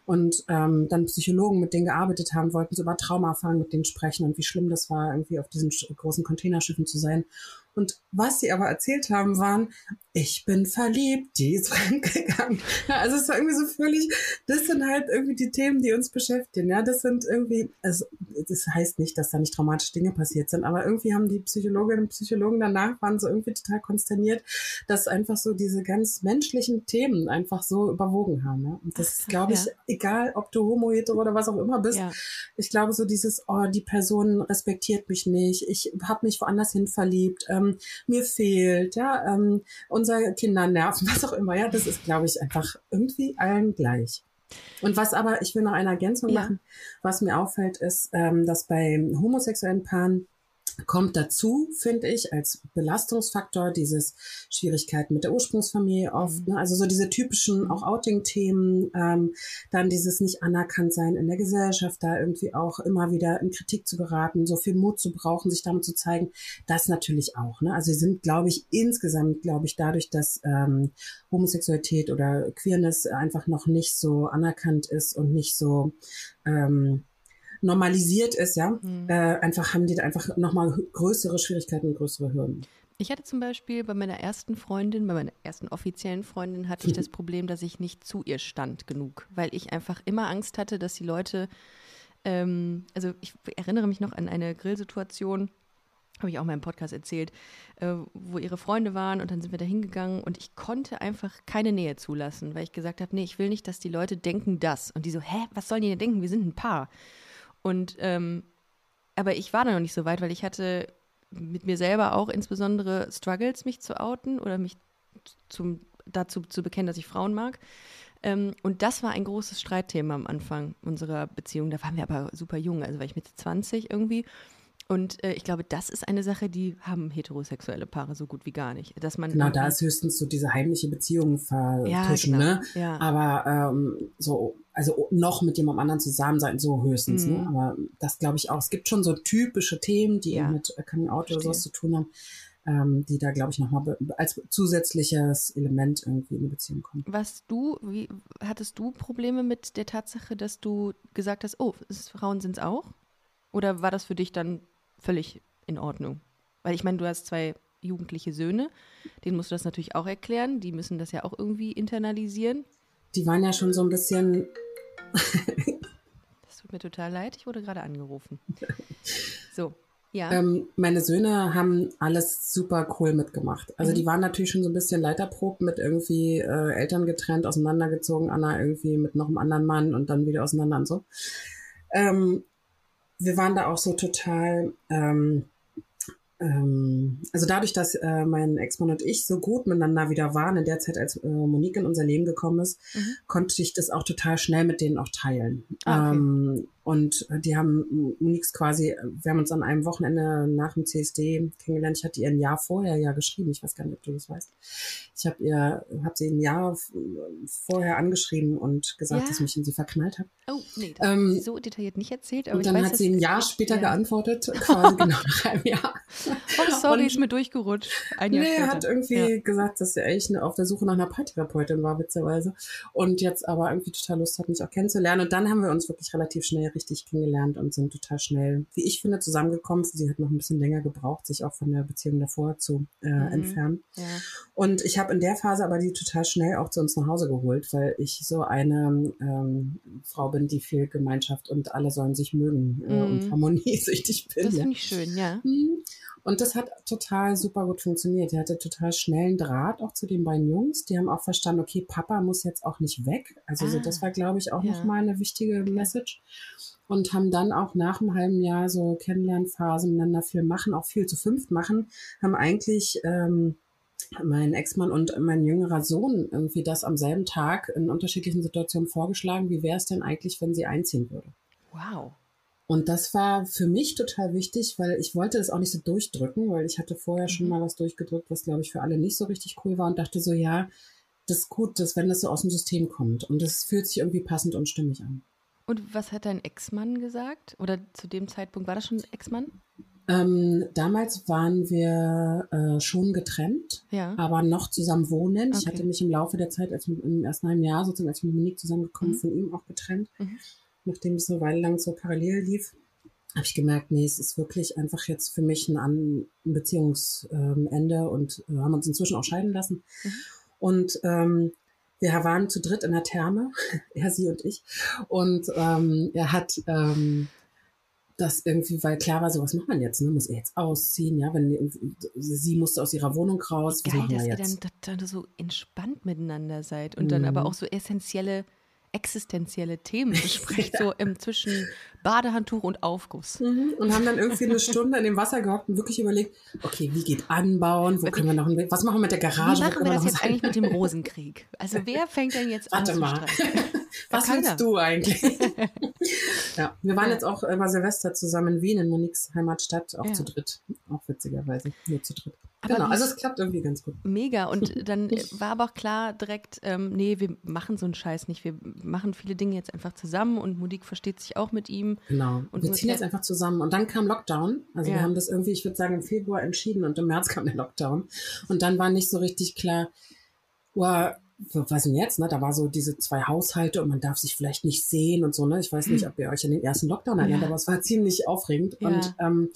S1: Und ähm, dann Psychologen, mit denen gearbeitet haben, wollten so über Traumaerfahrungen mit denen sprechen und wie schlimm das war, irgendwie auf diesen großen Containerschiffen zu sein. Und was sie aber erzählt haben, waren, ich bin verliebt, die ist fremdgegangen. Ja, also es war irgendwie so völlig, das sind halt irgendwie die Themen, die uns beschäftigen. Ja, das sind irgendwie, also das heißt nicht, dass da nicht traumatische Dinge passiert sind, aber irgendwie haben die Psychologinnen und Psychologen danach waren so irgendwie total konsterniert, dass einfach so diese ganz menschlichen Themen einfach so überwogen haben. Ja? Und das ist, glaube ich, ja. egal, ob du homo, hetero oder was auch immer bist. Ich glaube so dieses, oh, die Person respektiert mich nicht, ich habe mich woanders hin verliebt, ähm, mir fehlt, ja, ähm, unser Kinder nerven, was auch immer, ja, das ist, glaube ich, einfach irgendwie allen gleich. Und was aber, ich will noch eine Ergänzung ja. machen, was mir auffällt, ist, ähm, dass bei homosexuellen Paaren kommt dazu, finde ich, als Belastungsfaktor dieses Schwierigkeiten mit der Ursprungsfamilie oft. Mhm. Ne? Also so diese typischen auch Outing-Themen, ähm, dann dieses nicht anerkannt sein in der Gesellschaft, da irgendwie auch immer wieder in Kritik zu geraten, so viel Mut zu brauchen, sich damit zu zeigen, das natürlich auch. Ne? Also sie sind, glaube ich, insgesamt, glaube ich, dadurch, dass ähm, Homosexualität oder Queerness einfach noch nicht so anerkannt ist und nicht so ähm, normalisiert ist, ja, mhm. äh, einfach haben die einfach nochmal größere Schwierigkeiten und größere Hürden.
S3: Ich hatte zum Beispiel bei meiner ersten Freundin, bei meiner ersten offiziellen Freundin, hatte ich das Problem, dass ich nicht zu ihr stand genug, weil ich einfach immer Angst hatte, dass die Leute, ähm, also ich erinnere mich noch an eine Grillsituation, habe ich auch in meinem Podcast erzählt, äh, wo ihre Freunde waren und dann sind wir da hingegangen und ich konnte einfach keine Nähe zulassen, weil ich gesagt habe, nee, ich will nicht, dass die Leute denken das. Und die so, hä, was sollen die denn denken? Wir sind ein Paar. Und ähm, aber ich war da noch nicht so weit, weil ich hatte mit mir selber auch insbesondere Struggles, mich zu outen oder mich zum, dazu zu bekennen, dass ich Frauen mag. Ähm, und das war ein großes Streitthema am Anfang unserer Beziehung. Da waren wir aber super jung, also war ich Mitte 20 irgendwie. Und äh, ich glaube, das ist eine Sache, die haben heterosexuelle Paare so gut wie gar nicht. Dass man
S1: genau, da ist höchstens so diese heimliche Beziehung vertuschen, ja, genau. ne? Ja. Aber ähm, so, also noch mit jemandem anderen zusammen sein, so höchstens, ne? mhm. ne? Aber das glaube ich auch. Es gibt schon so typische Themen, die ja. mit Coming Out oder sowas zu tun haben, ähm, die da, glaube ich, nochmal als zusätzliches Element irgendwie in die Beziehung kommen.
S3: Was du, wie hattest du Probleme mit der Tatsache, dass du gesagt hast, oh, Frauen sind es auch? Oder war das für dich dann völlig in Ordnung. Weil ich meine, du hast zwei jugendliche Söhne. Denen musst du das natürlich auch erklären. Die müssen das ja auch irgendwie internalisieren.
S1: Die waren ja schon so ein bisschen.
S3: das tut mir total leid. Ich wurde gerade angerufen. So, ja.
S1: Ähm, meine Söhne haben alles super cool mitgemacht. Also mhm. die waren natürlich schon so ein bisschen leiterprobt mit irgendwie äh, Eltern getrennt, auseinandergezogen, Anna irgendwie mit noch einem anderen Mann und dann wieder auseinander und so. Ähm, wir waren da auch so total ähm, ähm, also dadurch, dass äh, mein Ex-Mann und ich so gut miteinander wieder waren, in der Zeit, als äh, Monique in unser Leben gekommen ist, mhm. konnte ich das auch total schnell mit denen auch teilen. Ah, okay. ähm, und die haben Monique's quasi, wir haben uns an einem Wochenende nach dem CSD kennengelernt. Ich hatte ihr ein Jahr vorher ja geschrieben. Ich weiß gar nicht, ob du das weißt. Ich habe ihr, habe sie ein Jahr vorher angeschrieben und gesagt, ja. dass ich mich in sie verknallt habe.
S3: Oh, nee, das ähm, so detailliert nicht erzählt. Aber
S1: und dann
S3: weiß,
S1: hat sie ein Jahr später ja. geantwortet, quasi genau nach einem Jahr.
S3: Oh, sorry, und, ist mir durchgerutscht.
S1: Ein Jahr nee, er hat irgendwie ja. gesagt, dass er echt auf der Suche nach einer Paartherapeutin war, witzigerweise. Und jetzt aber irgendwie total Lust hat, mich auch kennenzulernen. Und dann haben wir uns wirklich relativ schnell richtig kennengelernt und sind total schnell, wie ich finde, zusammengekommen. Sie hat noch ein bisschen länger gebraucht, sich auch von der Beziehung davor zu äh, mhm. entfernen. Ja. Und ich habe in der Phase aber die total schnell auch zu uns nach Hause geholt, weil ich so eine ähm, Frau bin, die viel Gemeinschaft und alle sollen sich mögen äh, mhm. und harmoniesüchtig bin.
S3: Das finde ich schön, ja.
S1: Mhm. Und das hat total super gut funktioniert. Er hatte total schnellen Draht auch zu den beiden Jungs. Die haben auch verstanden, okay, Papa muss jetzt auch nicht weg. Also ah, so, das war, glaube ich, auch ja. nochmal eine wichtige Message und haben dann auch nach einem halben Jahr so Kennenlernphasen miteinander viel machen, auch viel zu fünft machen, haben eigentlich ähm, mein Ex-Mann und mein jüngerer Sohn irgendwie das am selben Tag in unterschiedlichen Situationen vorgeschlagen. Wie wäre es denn eigentlich, wenn sie einziehen würde?
S3: Wow.
S1: Und das war für mich total wichtig, weil ich wollte das auch nicht so durchdrücken, weil ich hatte vorher schon mhm. mal was durchgedrückt, was glaube ich für alle nicht so richtig cool war und dachte so, ja, das ist gut, dass wenn das so aus dem System kommt und das fühlt sich irgendwie passend und stimmig an.
S3: Und was hat dein Ex-Mann gesagt? Oder zu dem Zeitpunkt war das schon Ex-Mann?
S1: Ähm, damals waren wir äh, schon getrennt, ja. aber noch zusammen wohnen. Okay. Ich hatte mich im Laufe der Zeit, als im ersten halben Jahr sozusagen, als ich mit Monique zusammengekommen, mhm. von ihm auch getrennt. Mhm. Nachdem es eine Weile lang so parallel lief, habe ich gemerkt, nee, es ist wirklich einfach jetzt für mich ein, Beziehungsende und äh, haben uns inzwischen auch scheiden lassen. Mhm. Und ähm, wir waren zu dritt in der Therme, er, sie und ich. Und ähm, er hat ähm, das irgendwie, weil klar war so, was macht man jetzt? Ne? Muss er jetzt ausziehen? Ja, wenn sie musste aus ihrer Wohnung raus.
S3: Was Geil, dass ihr dann, dann, so entspannt miteinander seid und mhm. dann aber auch so essentielle existenzielle Themen bespricht, ja. so im zwischen Badehandtuch und Aufguss.
S1: Mhm. Und haben dann irgendwie eine Stunde in dem Wasser gehockt und wirklich überlegt, okay, wie geht Anbauen, wo können wir noch, was machen wir mit der Garage?
S3: Wie machen wir das jetzt eigentlich mit dem Rosenkrieg? Also wer fängt denn jetzt
S1: Warte
S3: an
S1: mal. Was ja, willst du eigentlich? ja, wir waren ja. jetzt auch über Silvester zusammen in Wien, in Moniques Heimatstadt, auch ja. zu dritt. Auch witzigerweise, nur zu dritt. Aber genau, also es klappt irgendwie ganz gut.
S3: Mega. Und dann war aber auch klar direkt, ähm, nee, wir machen so einen Scheiß nicht. Wir machen viele Dinge jetzt einfach zusammen und Mudik versteht sich auch mit ihm.
S1: Genau. Und wir ziehen jetzt einfach zusammen. Und dann kam Lockdown. Also ja. wir haben das irgendwie, ich würde sagen, im Februar entschieden und im März kam der Lockdown. Und dann war nicht so richtig klar, wow, was denn jetzt, ne? Da war so diese zwei Haushalte und man darf sich vielleicht nicht sehen und so, ne? Ich weiß nicht, hm. ob ihr euch an den ersten Lockdown erinnert, ja. aber es war ziemlich aufregend. Ja. Und ähm,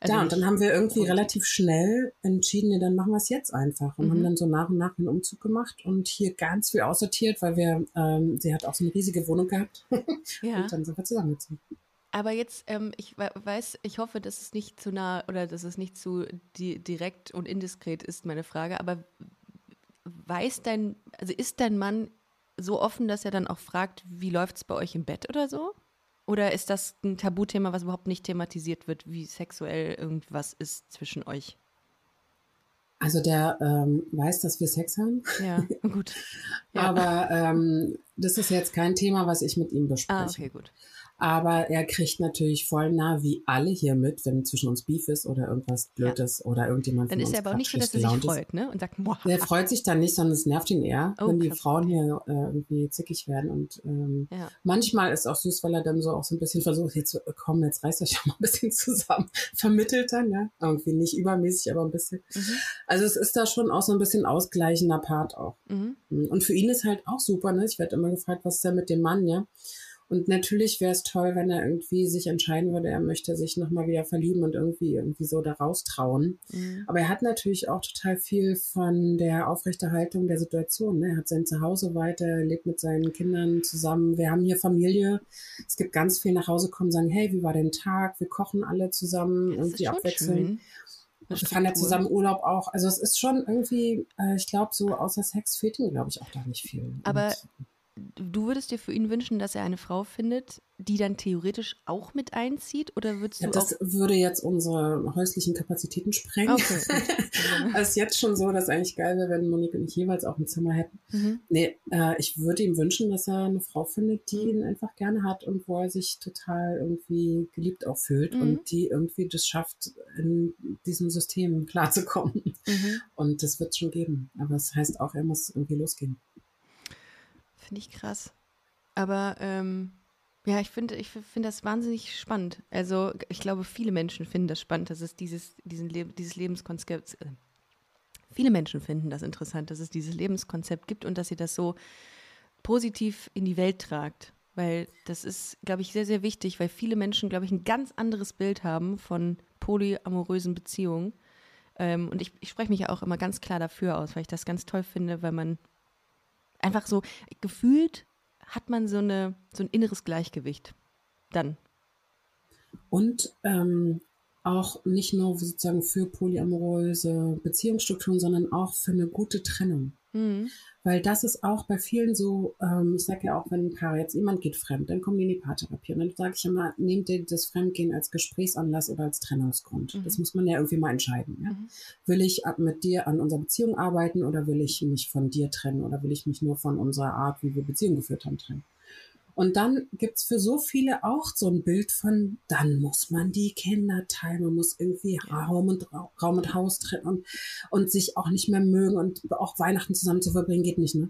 S1: also ja, und dann haben wir irgendwie relativ schnell entschieden, ja, dann machen wir es jetzt einfach und mhm. haben dann so nach und nach einen Umzug gemacht und hier ganz viel aussortiert, weil wir, ähm, sie hat auch so eine riesige Wohnung gehabt. ja. Und dann sind wir zusammengezogen.
S3: Aber jetzt, ähm, ich weiß, ich hoffe, dass es nicht zu nah oder dass es nicht zu di direkt und indiskret ist, meine Frage. Aber weiß dein, also ist dein Mann so offen, dass er dann auch fragt, wie läuft es bei euch im Bett oder so? Oder ist das ein Tabuthema, was überhaupt nicht thematisiert wird, wie sexuell irgendwas ist zwischen euch?
S1: Also der ähm, weiß, dass wir Sex haben.
S3: Ja, gut. Ja.
S1: Aber ähm, das ist jetzt kein Thema, was ich mit ihm bespreche. Ah,
S3: okay, gut.
S1: Aber er kriegt natürlich voll nah, wie alle hier mit, wenn zwischen uns Beef ist oder irgendwas Blödes ja. oder irgendjemand
S3: Dann ist er aber auch nicht so, dass er sich freut, ne? Und sagt, Moah.
S1: Er freut sich dann nicht, sondern es nervt ihn eher, oh, wenn die Frauen hier äh, irgendwie zickig werden. Und ähm, ja. manchmal ist auch süß, weil er dann so auch so ein bisschen versucht, jetzt äh, komm, jetzt reißt euch doch mal ein bisschen zusammen. Vermittelt dann, ja. Irgendwie nicht übermäßig, aber ein bisschen. Mhm. Also es ist da schon auch so ein bisschen ausgleichender Part auch. Mhm. Und für ihn ist halt auch super, ne? Ich werde immer gefragt, was ist denn mit dem Mann, ja? Und natürlich wäre es toll, wenn er irgendwie sich entscheiden würde, er möchte sich nochmal wieder verlieben und irgendwie irgendwie so da raustrauen. Mhm. Aber er hat natürlich auch total viel von der Aufrechterhaltung der Situation. Ne? Er hat sein Zuhause weiter, er lebt mit seinen Kindern zusammen. Wir haben hier Familie. Es gibt ganz viel nach Hause kommen, sagen, hey, wie war dein Tag? Wir kochen alle zusammen, ja, irgendwie abwechseln. Wir fahren ja zusammen Urlaub auch. Also es ist schon irgendwie, äh, ich glaube, so außer Sex fehlt ihm, glaube ich, auch da nicht viel.
S3: Aber und, du würdest dir für ihn wünschen, dass er eine Frau findet, die dann theoretisch auch mit einzieht? Oder würdest du ja,
S1: das würde jetzt unsere häuslichen Kapazitäten sprengen. Okay. es ist jetzt schon so, dass eigentlich geil wäre, wenn Monique und ich jeweils auch ein Zimmer hätten. Mhm. Nee, äh, ich würde ihm wünschen, dass er eine Frau findet, die mhm. ihn einfach gerne hat und wo er sich total irgendwie geliebt auch fühlt mhm. und die irgendwie das schafft, in diesem System klarzukommen. Mhm. Und das wird es schon geben. Aber es das heißt auch, er muss irgendwie losgehen.
S3: Finde ich krass. Aber ähm, ja, ich finde ich find das wahnsinnig spannend. Also ich glaube, viele Menschen finden das spannend, dass es dieses, diesen Le dieses Lebenskonzept, äh, viele Menschen finden das interessant, dass es dieses Lebenskonzept gibt und dass ihr das so positiv in die Welt tragt. Weil das ist, glaube ich, sehr, sehr wichtig, weil viele Menschen, glaube ich, ein ganz anderes Bild haben von polyamorösen Beziehungen. Ähm, und ich, ich spreche mich ja auch immer ganz klar dafür aus, weil ich das ganz toll finde, weil man einfach so gefühlt hat man so, eine, so ein inneres Gleichgewicht dann.
S1: Und ähm, auch nicht nur sozusagen für polyamoröse Beziehungsstrukturen, sondern auch für eine gute Trennung. Mhm. Weil das ist auch bei vielen so, ähm, ich sage ja auch, wenn ein Paar jetzt jemand geht fremd, dann kommen die in die Paartherapie. Und dann sage ich immer, nehmt ihr das Fremdgehen als Gesprächsanlass oder als Trennungsgrund. Mhm. Das muss man ja irgendwie mal entscheiden. Ja? Mhm. Will ich mit dir an unserer Beziehung arbeiten oder will ich mich von dir trennen oder will ich mich nur von unserer Art, wie wir Beziehungen geführt haben, trennen? Und dann gibt's für so viele auch so ein Bild von, dann muss man die Kinder teilen, man muss irgendwie Raum und, Raum und Haus trennen und, und sich auch nicht mehr mögen und auch Weihnachten zusammen zu verbringen, geht nicht, ne?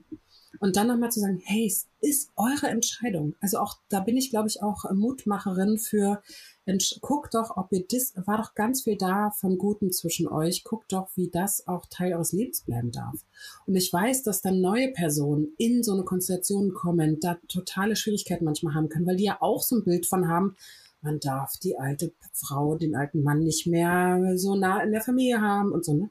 S1: Und dann nochmal zu sagen, hey, es ist eure Entscheidung. Also auch, da bin ich, glaube ich, auch Mutmacherin für, guckt doch, ob ihr das, war doch ganz viel da von Guten zwischen euch, guckt doch, wie das auch Teil eures Lebens bleiben darf. Und ich weiß, dass dann neue Personen in so eine Konstellation kommen, da totale Schwierigkeiten manchmal haben können, weil die ja auch so ein Bild von haben, man darf die alte Frau, den alten Mann nicht mehr so nah in der Familie haben und so, ne?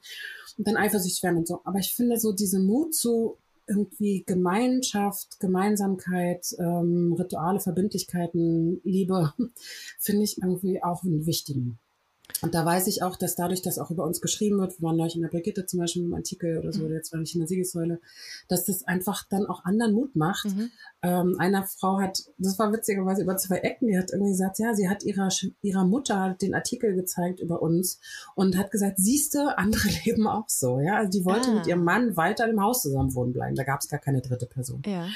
S1: Und dann eifersüchtig werden und so. Aber ich finde so diese Mut zu irgendwie Gemeinschaft, Gemeinsamkeit, ähm, Rituale, Verbindlichkeiten, Liebe, finde ich irgendwie auch einen wichtigen. Und da weiß ich auch, dass dadurch, dass auch über uns geschrieben wird, wir waren neulich in der Brigitte zum Beispiel im Artikel oder so, oder jetzt war ich in der Siegessäule, dass das einfach dann auch anderen Mut macht. Mhm. Ähm, einer Frau hat, das war witzigerweise über zwei Ecken, die hat irgendwie gesagt, ja, sie hat ihrer, ihrer Mutter den Artikel gezeigt über uns und hat gesagt, siehste, andere leben auch so, ja. Also die wollte ah. mit ihrem Mann weiter im Haus zusammen wohnen bleiben. Da gab es gar keine dritte Person. Ja.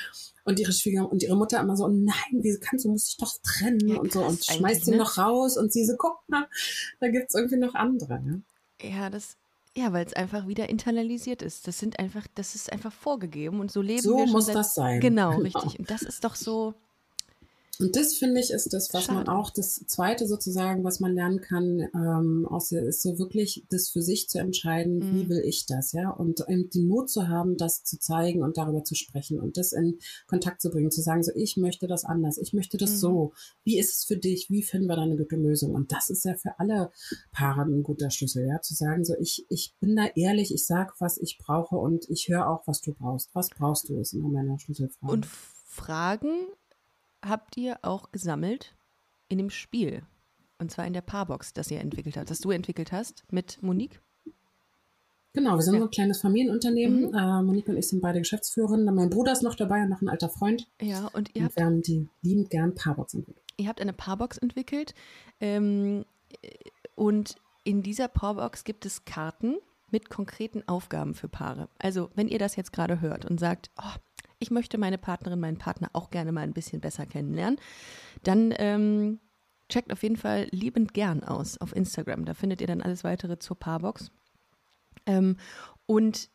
S1: Und ihre Schwieger und ihre Mutter immer so, nein, wie kannst du, musst dich doch trennen ja, und so und schmeißt sie ne? noch raus und sie so, guck mal, da gibt's irgendwie noch andere. Ne?
S3: Ja, das, ja, weil es einfach wieder internalisiert ist. Das sind einfach, das ist einfach vorgegeben und so leben
S1: so
S3: wir
S1: schon. So muss das sein.
S3: Genau, genau, richtig. Und das ist doch so,
S1: und das finde ich ist das, was Schade. man auch, das zweite sozusagen, was man lernen kann, ähm, aus, ist so wirklich das für sich zu entscheiden, mhm. wie will ich das, ja, und eben den Mut zu haben, das zu zeigen und darüber zu sprechen und das in Kontakt zu bringen, zu sagen, so, ich möchte das anders, ich möchte das mhm. so, wie ist es für dich, wie finden wir da eine gute Lösung? Und das ist ja für alle Paare ein guter Schlüssel, ja, zu sagen, so, ich, ich bin da ehrlich, ich sag, was ich brauche und ich höre auch, was du brauchst. Was brauchst du, ist immer meine Schlüsselfrage.
S3: Und Fragen habt ihr auch gesammelt in dem Spiel. Und zwar in der Paarbox, das ihr entwickelt habt, das du entwickelt hast mit Monique.
S1: Genau, wir sind ja. ein kleines Familienunternehmen. Mhm. Äh, Monique und ich sind beide Geschäftsführerinnen. Mein Bruder ist noch dabei und noch ein alter Freund.
S3: Ja, und ihr
S1: und habt. Wir haben die liebend gern Paarbox entwickelt.
S3: Ihr habt eine Paarbox entwickelt. Ähm, und in dieser Paarbox gibt es Karten mit konkreten Aufgaben für Paare. Also, wenn ihr das jetzt gerade hört und sagt, oh, ich möchte meine Partnerin, meinen Partner auch gerne mal ein bisschen besser kennenlernen, dann ähm, checkt auf jeden Fall liebend gern aus auf Instagram. Da findet ihr dann alles weitere zur Paarbox. Ähm, und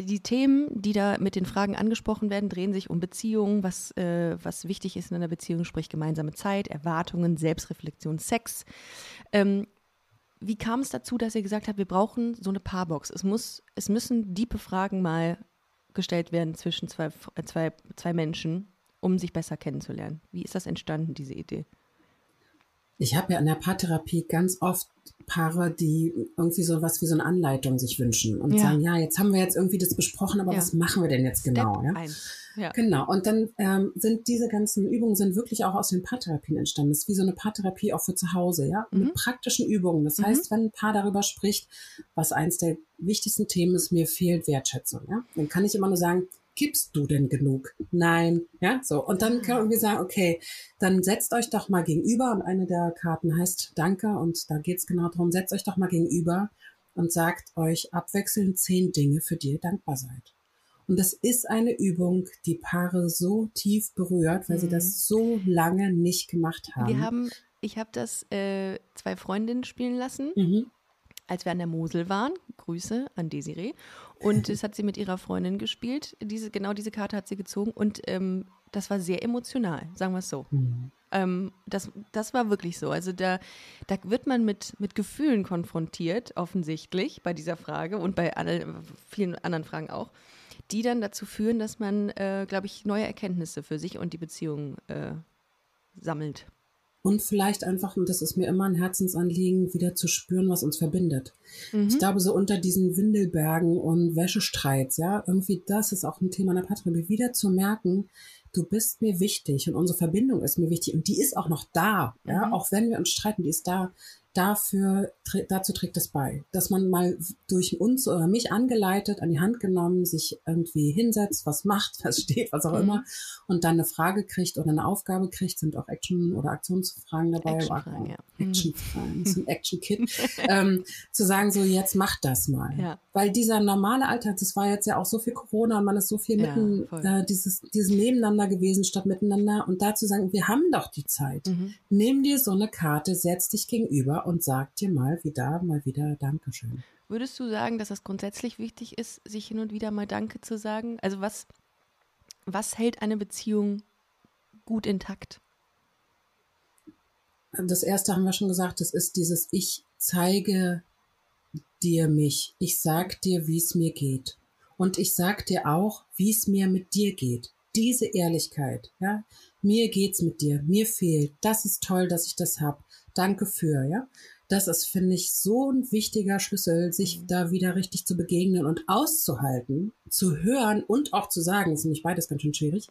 S3: die Themen, die da mit den Fragen angesprochen werden, drehen sich um Beziehungen, was, äh, was wichtig ist in einer Beziehung, sprich gemeinsame Zeit, Erwartungen, Selbstreflexion, Sex. Ähm, wie kam es dazu, dass ihr gesagt habt, wir brauchen so eine Paarbox? Es, muss, es müssen diepe Fragen mal gestellt werden zwischen zwei, äh, zwei, zwei Menschen. um sich besser kennenzulernen. Wie ist das entstanden, diese Idee?
S1: Ich habe ja in der Paartherapie ganz oft Paare, die irgendwie so was wie so eine Anleitung sich wünschen und ja. sagen, ja, jetzt haben wir jetzt irgendwie das besprochen, aber ja. was machen wir denn jetzt genau? Ja? ja? Genau. Und dann ähm, sind diese ganzen Übungen sind wirklich auch aus den Paartherapien entstanden. Das ist wie so eine Paartherapie auch für zu Hause, ja, mhm. mit praktischen Übungen. Das mhm. heißt, wenn ein Paar darüber spricht, was eins der wichtigsten Themen ist, mir fehlt Wertschätzung, ja, dann kann ich immer nur sagen, gibst du denn genug? Nein, ja, so. Und dann können wir sagen, okay, dann setzt euch doch mal gegenüber und eine der Karten heißt Danke und da geht es genau darum, setzt euch doch mal gegenüber und sagt euch abwechselnd zehn Dinge, für die ihr dankbar seid. Und das ist eine Übung, die Paare so tief berührt, weil mhm. sie das so lange nicht gemacht haben.
S3: Wir haben, ich habe das äh, zwei Freundinnen spielen lassen. Mhm als wir an der Mosel waren. Grüße an Desiree. Und das hat sie mit ihrer Freundin gespielt. Diese, genau diese Karte hat sie gezogen. Und ähm, das war sehr emotional, sagen wir es so. Mhm. Ähm, das, das war wirklich so. Also da, da wird man mit, mit Gefühlen konfrontiert, offensichtlich, bei dieser Frage und bei alle, vielen anderen Fragen auch, die dann dazu führen, dass man, äh, glaube ich, neue Erkenntnisse für sich und die Beziehung äh, sammelt.
S1: Und vielleicht einfach, und das ist mir immer ein Herzensanliegen, wieder zu spüren, was uns verbindet. Mhm. Ich glaube, so unter diesen Windelbergen und Wäschestreits, ja, irgendwie das ist auch ein Thema in der Patrie, wieder zu merken, du bist mir wichtig und unsere Verbindung ist mir wichtig und die ist auch noch da, ja, mhm. auch wenn wir uns streiten, die ist da dafür, dazu trägt es bei, dass man mal durch uns oder mich angeleitet, an die Hand genommen, sich irgendwie hinsetzt, was macht, was steht, was auch mhm. immer, und dann eine Frage kriegt oder eine Aufgabe kriegt, sind auch Action- oder Aktionsfragen dabei.
S3: Actionfragen, ja.
S1: Actionfragen, ist ein Action-Kit. ähm, zu sagen, so jetzt mach das mal. Ja. Weil dieser normale Alltag, das war jetzt ja auch so viel Corona und man ist so viel ja, mitten, äh, dieses, dieses Nebeneinander gewesen statt miteinander und da zu sagen, wir haben doch die Zeit. Mhm. Nimm dir so eine Karte, setz dich gegenüber und sag dir mal wieder, mal wieder Dankeschön.
S3: Würdest du sagen, dass es grundsätzlich wichtig ist, sich hin und wieder mal Danke zu sagen? Also was, was hält eine Beziehung gut intakt?
S1: Das erste haben wir schon gesagt, das ist dieses Ich zeige dir mich. Ich sag dir, wie es mir geht. Und ich sag dir auch, wie es mir mit dir geht. Diese Ehrlichkeit, ja. Mir geht's mit dir, mir fehlt. Das ist toll, dass ich das hab. Danke für, ja. Das ist, finde ich, so ein wichtiger Schlüssel, sich mhm. da wieder richtig zu begegnen und auszuhalten, zu hören und auch zu sagen, ist nämlich beides ganz schön schwierig,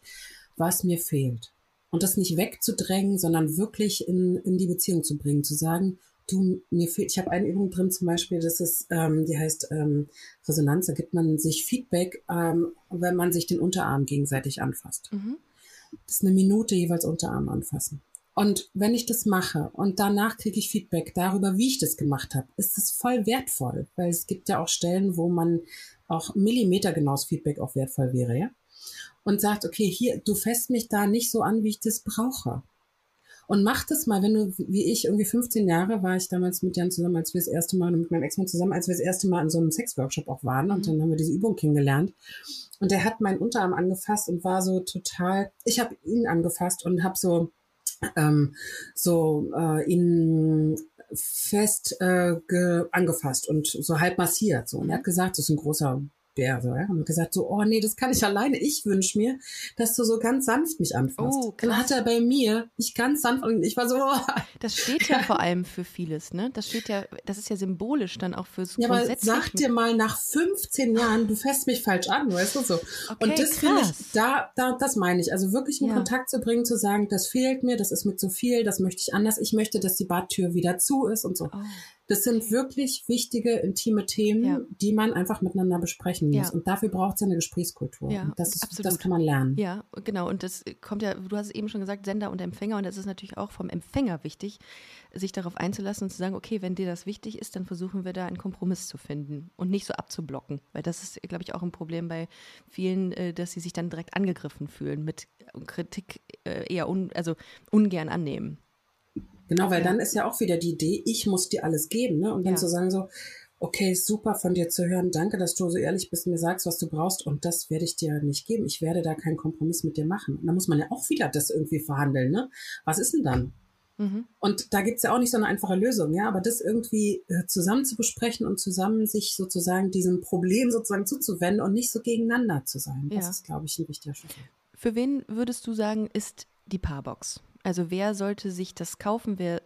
S1: was mir fehlt. Und das nicht wegzudrängen, sondern wirklich in, in die Beziehung zu bringen, zu sagen, du, mir fehlt, ich habe eine Übung drin zum Beispiel, das ist, ähm, die heißt ähm, Resonanz, da gibt man sich Feedback, ähm, wenn man sich den Unterarm gegenseitig anfasst. Mhm. Das ist eine Minute jeweils Unterarm anfassen. Und wenn ich das mache und danach kriege ich Feedback darüber, wie ich das gemacht habe, ist es voll wertvoll, weil es gibt ja auch Stellen, wo man auch millimetergenaues Feedback auch wertvoll wäre, ja? Und sagt, okay, hier, du fässt mich da nicht so an, wie ich das brauche. Und mach das mal, wenn du, wie ich, irgendwie 15 Jahre war ich damals mit Jan zusammen, als wir das erste Mal, mit meinem Ex-Mann zusammen, als wir das erste Mal in so einem Sexworkshop auch waren mhm. und dann haben wir diese Übung kennengelernt. Und der hat meinen Unterarm angefasst und war so total, ich habe ihn angefasst und habe so, ähm, so äh, ihn fest äh, angefasst und so halb massiert. So. Und er hat gesagt, das ist ein großer Bär. So, ja? Und gesagt so, oh nee, das kann ich alleine. Ich wünsche mir, dass du so ganz sanft mich anfasst. Oh, Dann hat er bei mir mich ganz sanft und ich war so. Oh.
S3: Das steht ja vor allem für vieles, ne? Das steht ja, das ist ja symbolisch dann auch fürs
S1: Ja, aber sag dir mal nach 15 Jahren, du fässt mich falsch an, weißt du so. Okay, und das finde ich, da, da, das meine ich. Also wirklich in ja. Kontakt zu bringen, zu sagen, das fehlt mir, das ist mir zu viel, das möchte ich anders. Ich möchte, dass die Badtür wieder zu ist und so. Oh. Das sind wirklich wichtige, intime Themen, ja. die man einfach miteinander besprechen muss. Ja. Und dafür braucht es eine Gesprächskultur. Ja, das, ist, das kann man lernen.
S3: Ja, genau. Und das kommt ja, du hast es eben schon gesagt, Sender und Empfänger. Und das ist natürlich auch vom Empfänger wichtig, sich darauf einzulassen und zu sagen, okay, wenn dir das wichtig ist, dann versuchen wir da einen Kompromiss zu finden und nicht so abzublocken. Weil das ist, glaube ich, auch ein Problem bei vielen, äh, dass sie sich dann direkt angegriffen fühlen, mit Kritik äh, eher un, also ungern annehmen.
S1: Genau, weil ja. dann ist ja auch wieder die Idee, ich muss dir alles geben, ne? Und dann ja. zu sagen so, okay, super von dir zu hören, danke, dass du so ehrlich bist und mir sagst, was du brauchst und das werde ich dir nicht geben. Ich werde da keinen Kompromiss mit dir machen. Und da muss man ja auch wieder das irgendwie verhandeln, ne? Was ist denn dann? Mhm. Und da gibt's ja auch nicht so eine einfache Lösung, ja, aber das irgendwie äh, zusammen zu besprechen und zusammen sich sozusagen diesem Problem sozusagen zuzuwenden und nicht so gegeneinander zu sein, das ist, glaube ich, ein wichtiger Schritt
S3: Für wen würdest du sagen, ist die Paarbox? Also wer sollte sich das kaufen? Wer,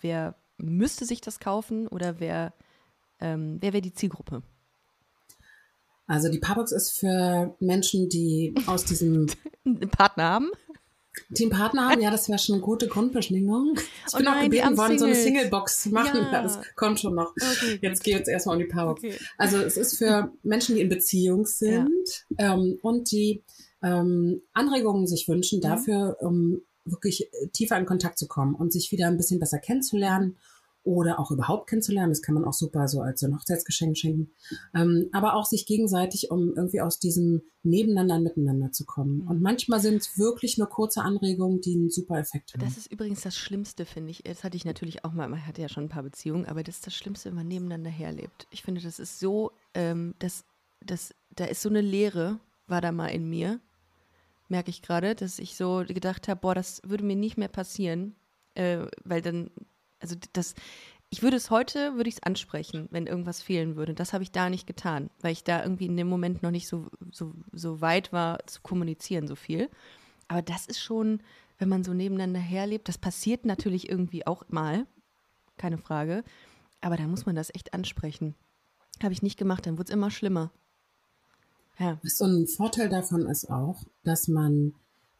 S3: wer müsste sich das kaufen oder wer, ähm, wer wäre die Zielgruppe?
S1: Also die Paarbox ist für Menschen, die aus diesem
S3: einen Partner haben.
S1: Die einen Partner haben, ja, das wäre schon eine gute Grundbeschwingung. Ich oh bin nein, auch gebeten worden, so eine Singlebox zu machen. Ja. das kommt schon noch. Okay, jetzt geht es erstmal um die Paarbox. Okay. Also es ist für Menschen, die in Beziehung sind ja. ähm, und die ähm, Anregungen sich wünschen, mhm. dafür um wirklich tiefer in Kontakt zu kommen und sich wieder ein bisschen besser kennenzulernen oder auch überhaupt kennenzulernen. Das kann man auch super so als so ein Hochzeitsgeschenk schenken. Ähm, aber auch sich gegenseitig, um irgendwie aus diesem Nebeneinander miteinander zu kommen. Mhm. Und manchmal sind es wirklich nur kurze Anregungen, die einen super Effekt haben.
S3: Das ist übrigens das Schlimmste, finde ich. Das hatte ich natürlich auch mal, man hatte ja schon ein paar Beziehungen, aber das ist das Schlimmste, wenn man nebeneinander herlebt. Ich finde, das ist so, ähm, das, das, da ist so eine Leere, war da mal in mir, merke ich gerade, dass ich so gedacht habe, boah, das würde mir nicht mehr passieren, äh, weil dann also das, ich würde es heute, würde ich es ansprechen, wenn irgendwas fehlen würde. Das habe ich da nicht getan, weil ich da irgendwie in dem Moment noch nicht so, so, so weit war zu kommunizieren, so viel. Aber das ist schon, wenn man so nebeneinander herlebt, das passiert natürlich irgendwie auch mal, keine Frage. Aber da muss man das echt ansprechen. Habe ich nicht gemacht, dann wird es immer schlimmer.
S1: Ja. So ein Vorteil davon ist auch, dass man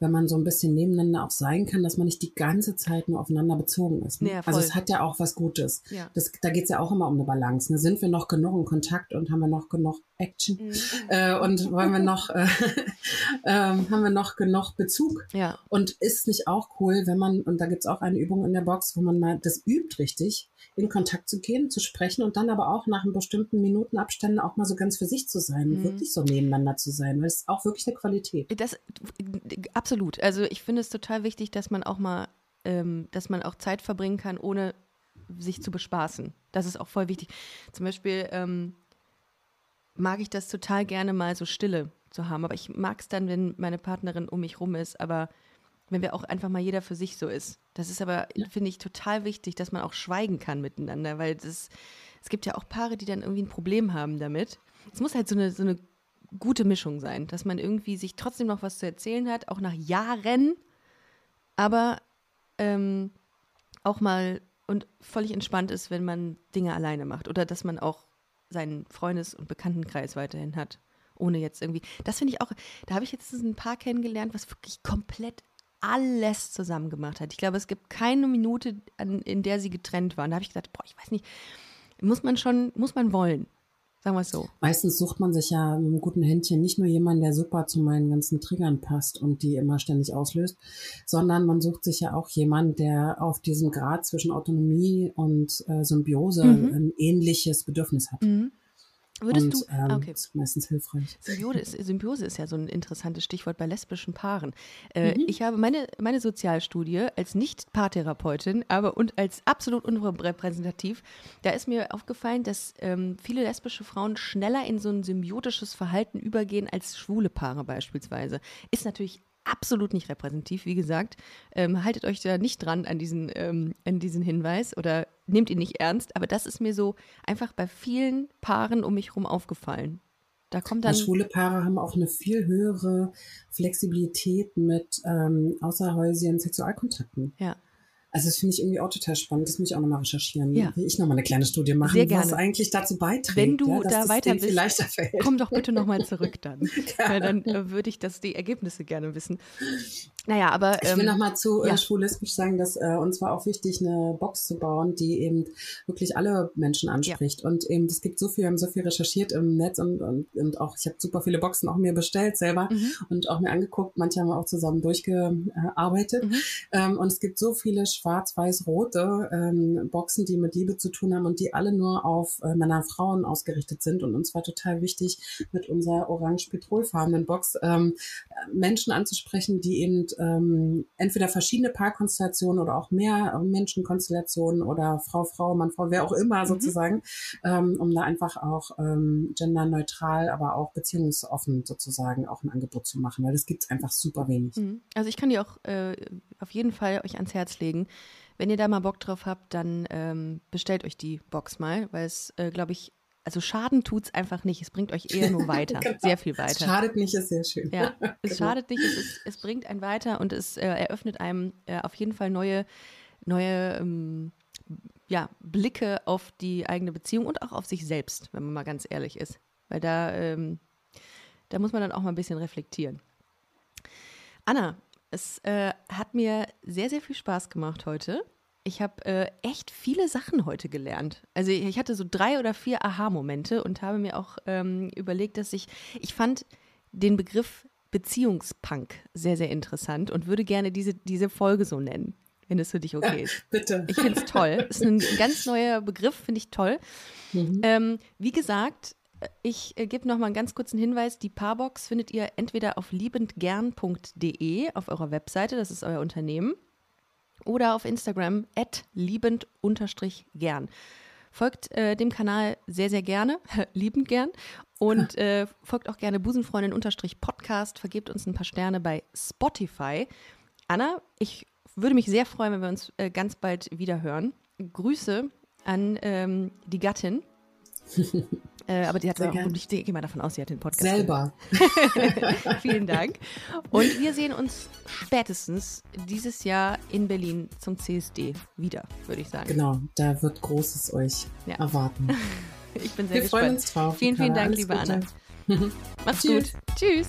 S1: wenn man so ein bisschen nebeneinander auch sein kann, dass man nicht die ganze Zeit nur aufeinander bezogen ist. Ne? Ja, also es hat ja auch was Gutes. Ja. Das, da geht es ja auch immer um eine Balance. Ne? Sind wir noch genug in Kontakt und haben wir noch genug Action? Mhm. Äh, und wollen wir noch, äh, äh, haben wir noch genug Bezug?
S3: Ja.
S1: Und ist nicht auch cool, wenn man, und da gibt es auch eine Übung in der Box, wo man mal das übt richtig, in Kontakt zu gehen, zu sprechen und dann aber auch nach einem bestimmten Minutenabständen auch mal so ganz für sich zu sein, mhm. wirklich so nebeneinander zu sein, weil es ist auch wirklich eine Qualität.
S3: Das absolut. Also ich finde es total wichtig, dass man auch mal, ähm, dass man auch Zeit verbringen kann, ohne sich zu bespaßen. Das ist auch voll wichtig. Zum Beispiel ähm, mag ich das total gerne mal so Stille zu haben, aber ich mag es dann, wenn meine Partnerin um mich rum ist, aber wenn wir auch einfach mal jeder für sich so ist. Das ist aber, ja. finde ich, total wichtig, dass man auch schweigen kann miteinander, weil das, es gibt ja auch Paare, die dann irgendwie ein Problem haben damit. Es muss halt so eine, so eine gute Mischung sein, dass man irgendwie sich trotzdem noch was zu erzählen hat, auch nach Jahren, aber ähm, auch mal und völlig entspannt ist, wenn man Dinge alleine macht oder dass man auch seinen Freundes- und Bekanntenkreis weiterhin hat, ohne jetzt irgendwie. Das finde ich auch, da habe ich jetzt ein Paar kennengelernt, was wirklich komplett alles zusammen gemacht hat. Ich glaube, es gibt keine Minute, an, in der sie getrennt waren. Da habe ich gedacht, boah, ich weiß nicht, muss man schon, muss man wollen. Sagen wir es so.
S1: Meistens sucht man sich ja mit einem guten Händchen nicht nur jemanden, der super zu meinen ganzen Triggern passt und die immer ständig auslöst, sondern man sucht sich ja auch jemanden, der auf diesem Grad zwischen Autonomie und äh, Symbiose mhm. ein ähnliches Bedürfnis hat. Mhm.
S3: Würdest
S1: und,
S3: du,
S1: ähm, okay. ist meistens hilfreich.
S3: Symbiose ist, Symbiose ist ja so ein interessantes Stichwort bei lesbischen Paaren. Äh, mhm. Ich habe meine, meine Sozialstudie als Nicht-Paartherapeutin, aber und als absolut unrepräsentativ, da ist mir aufgefallen, dass ähm, viele lesbische Frauen schneller in so ein symbiotisches Verhalten übergehen als schwule Paare beispielsweise. Ist natürlich absolut nicht repräsentativ, wie gesagt. Ähm, haltet euch da nicht dran an diesen, ähm, an diesen Hinweis oder nehmt ihn nicht ernst. Aber das ist mir so einfach bei vielen Paaren um mich herum aufgefallen. Da kommt dann.
S1: schwule Paare haben auch eine viel höhere Flexibilität mit ähm, außerhäusigen Sexualkontakten.
S3: Ja.
S1: Also das finde ich irgendwie auch total spannend. Das muss ich auch nochmal recherchieren. Ja. Will ich nochmal eine kleine Studie machen, Sehr gerne. was eigentlich dazu beiträgt.
S3: Wenn du
S1: ja,
S3: da weiter bist, komm doch bitte nochmal zurück dann. ja. Weil dann äh, würde ich das, die Ergebnisse gerne wissen. Naja, aber.
S1: Ähm, ich will ähm, nochmal zu äh, ja. schwulismisch sagen, dass äh, uns war auch wichtig, eine Box zu bauen, die eben wirklich alle Menschen anspricht. Ja. Und eben, es gibt so viel, wir haben so viel recherchiert im Netz und, und, und auch, ich habe super viele Boxen auch mir bestellt selber mhm. und auch mir angeguckt. Manche haben wir auch zusammen durchgearbeitet. Mhm. Ähm, und es gibt so viele schwarz-weiß-rote ähm, Boxen, die mit Liebe zu tun haben und die alle nur auf äh, Männer und Frauen ausgerichtet sind. Und uns war total wichtig, mit unserer orange-petrolfarbenen Box ähm, Menschen anzusprechen, die eben ähm, entweder verschiedene Paarkonstellationen oder auch mehr Menschenkonstellationen oder Frau, Frau, Mann, Frau, wer auch immer mhm. sozusagen, ähm, um da einfach auch ähm, genderneutral, aber auch beziehungsoffen sozusagen auch ein Angebot zu machen, weil das gibt es einfach super wenig.
S3: Mhm. Also ich kann dir auch äh, auf jeden Fall euch ans Herz legen. Wenn ihr da mal Bock drauf habt, dann ähm, bestellt euch die Box mal, weil es, äh, glaube ich, also Schaden tut es einfach nicht. Es bringt euch eher nur weiter. genau. Sehr viel weiter. Es
S1: schadet nicht, ist sehr schön.
S3: Ja, es genau. schadet nicht, es, ist, es, bringt einen weiter und es äh, eröffnet einem äh, auf jeden Fall neue, neue ähm, ja, Blicke auf die eigene Beziehung und auch auf sich selbst, wenn man mal ganz ehrlich ist. Weil da, ähm, da muss man dann auch mal ein bisschen reflektieren. Anna, es äh, hat mir sehr, sehr viel Spaß gemacht heute. Ich habe äh, echt viele Sachen heute gelernt. Also ich hatte so drei oder vier Aha-Momente und habe mir auch ähm, überlegt, dass ich, ich fand den Begriff Beziehungspunk sehr, sehr interessant und würde gerne diese, diese Folge so nennen, wenn es für dich okay ist.
S1: Bitte.
S3: Ich finde es toll. Ist ein ganz neuer Begriff, finde ich toll. Mhm. Ähm, wie gesagt, ich äh, gebe noch mal einen ganz kurzen Hinweis. Die Paarbox findet ihr entweder auf liebendgern.de auf eurer Webseite, das ist euer Unternehmen, oder auf Instagram at liebend-gern. Folgt äh, dem Kanal sehr, sehr gerne, liebend gern. Und äh, folgt auch gerne Busenfreundin-Podcast, vergebt uns ein paar Sterne bei Spotify. Anna, ich würde mich sehr freuen, wenn wir uns äh, ganz bald wieder hören. Grüße an ähm, die Gattin. Äh, aber die hat auch, ich gehe mal davon aus, sie hat den Podcast.
S1: Selber.
S3: Vielen Dank. Und wir sehen uns spätestens dieses Jahr in Berlin zum CSD wieder, würde ich sagen.
S1: Genau, da wird Großes euch ja. erwarten.
S3: Ich bin sehr
S1: wir
S3: gespannt.
S1: Wir freuen uns drauf.
S3: Vielen, vielen Dank, liebe Anna. Macht's Tschüss. gut. Tschüss.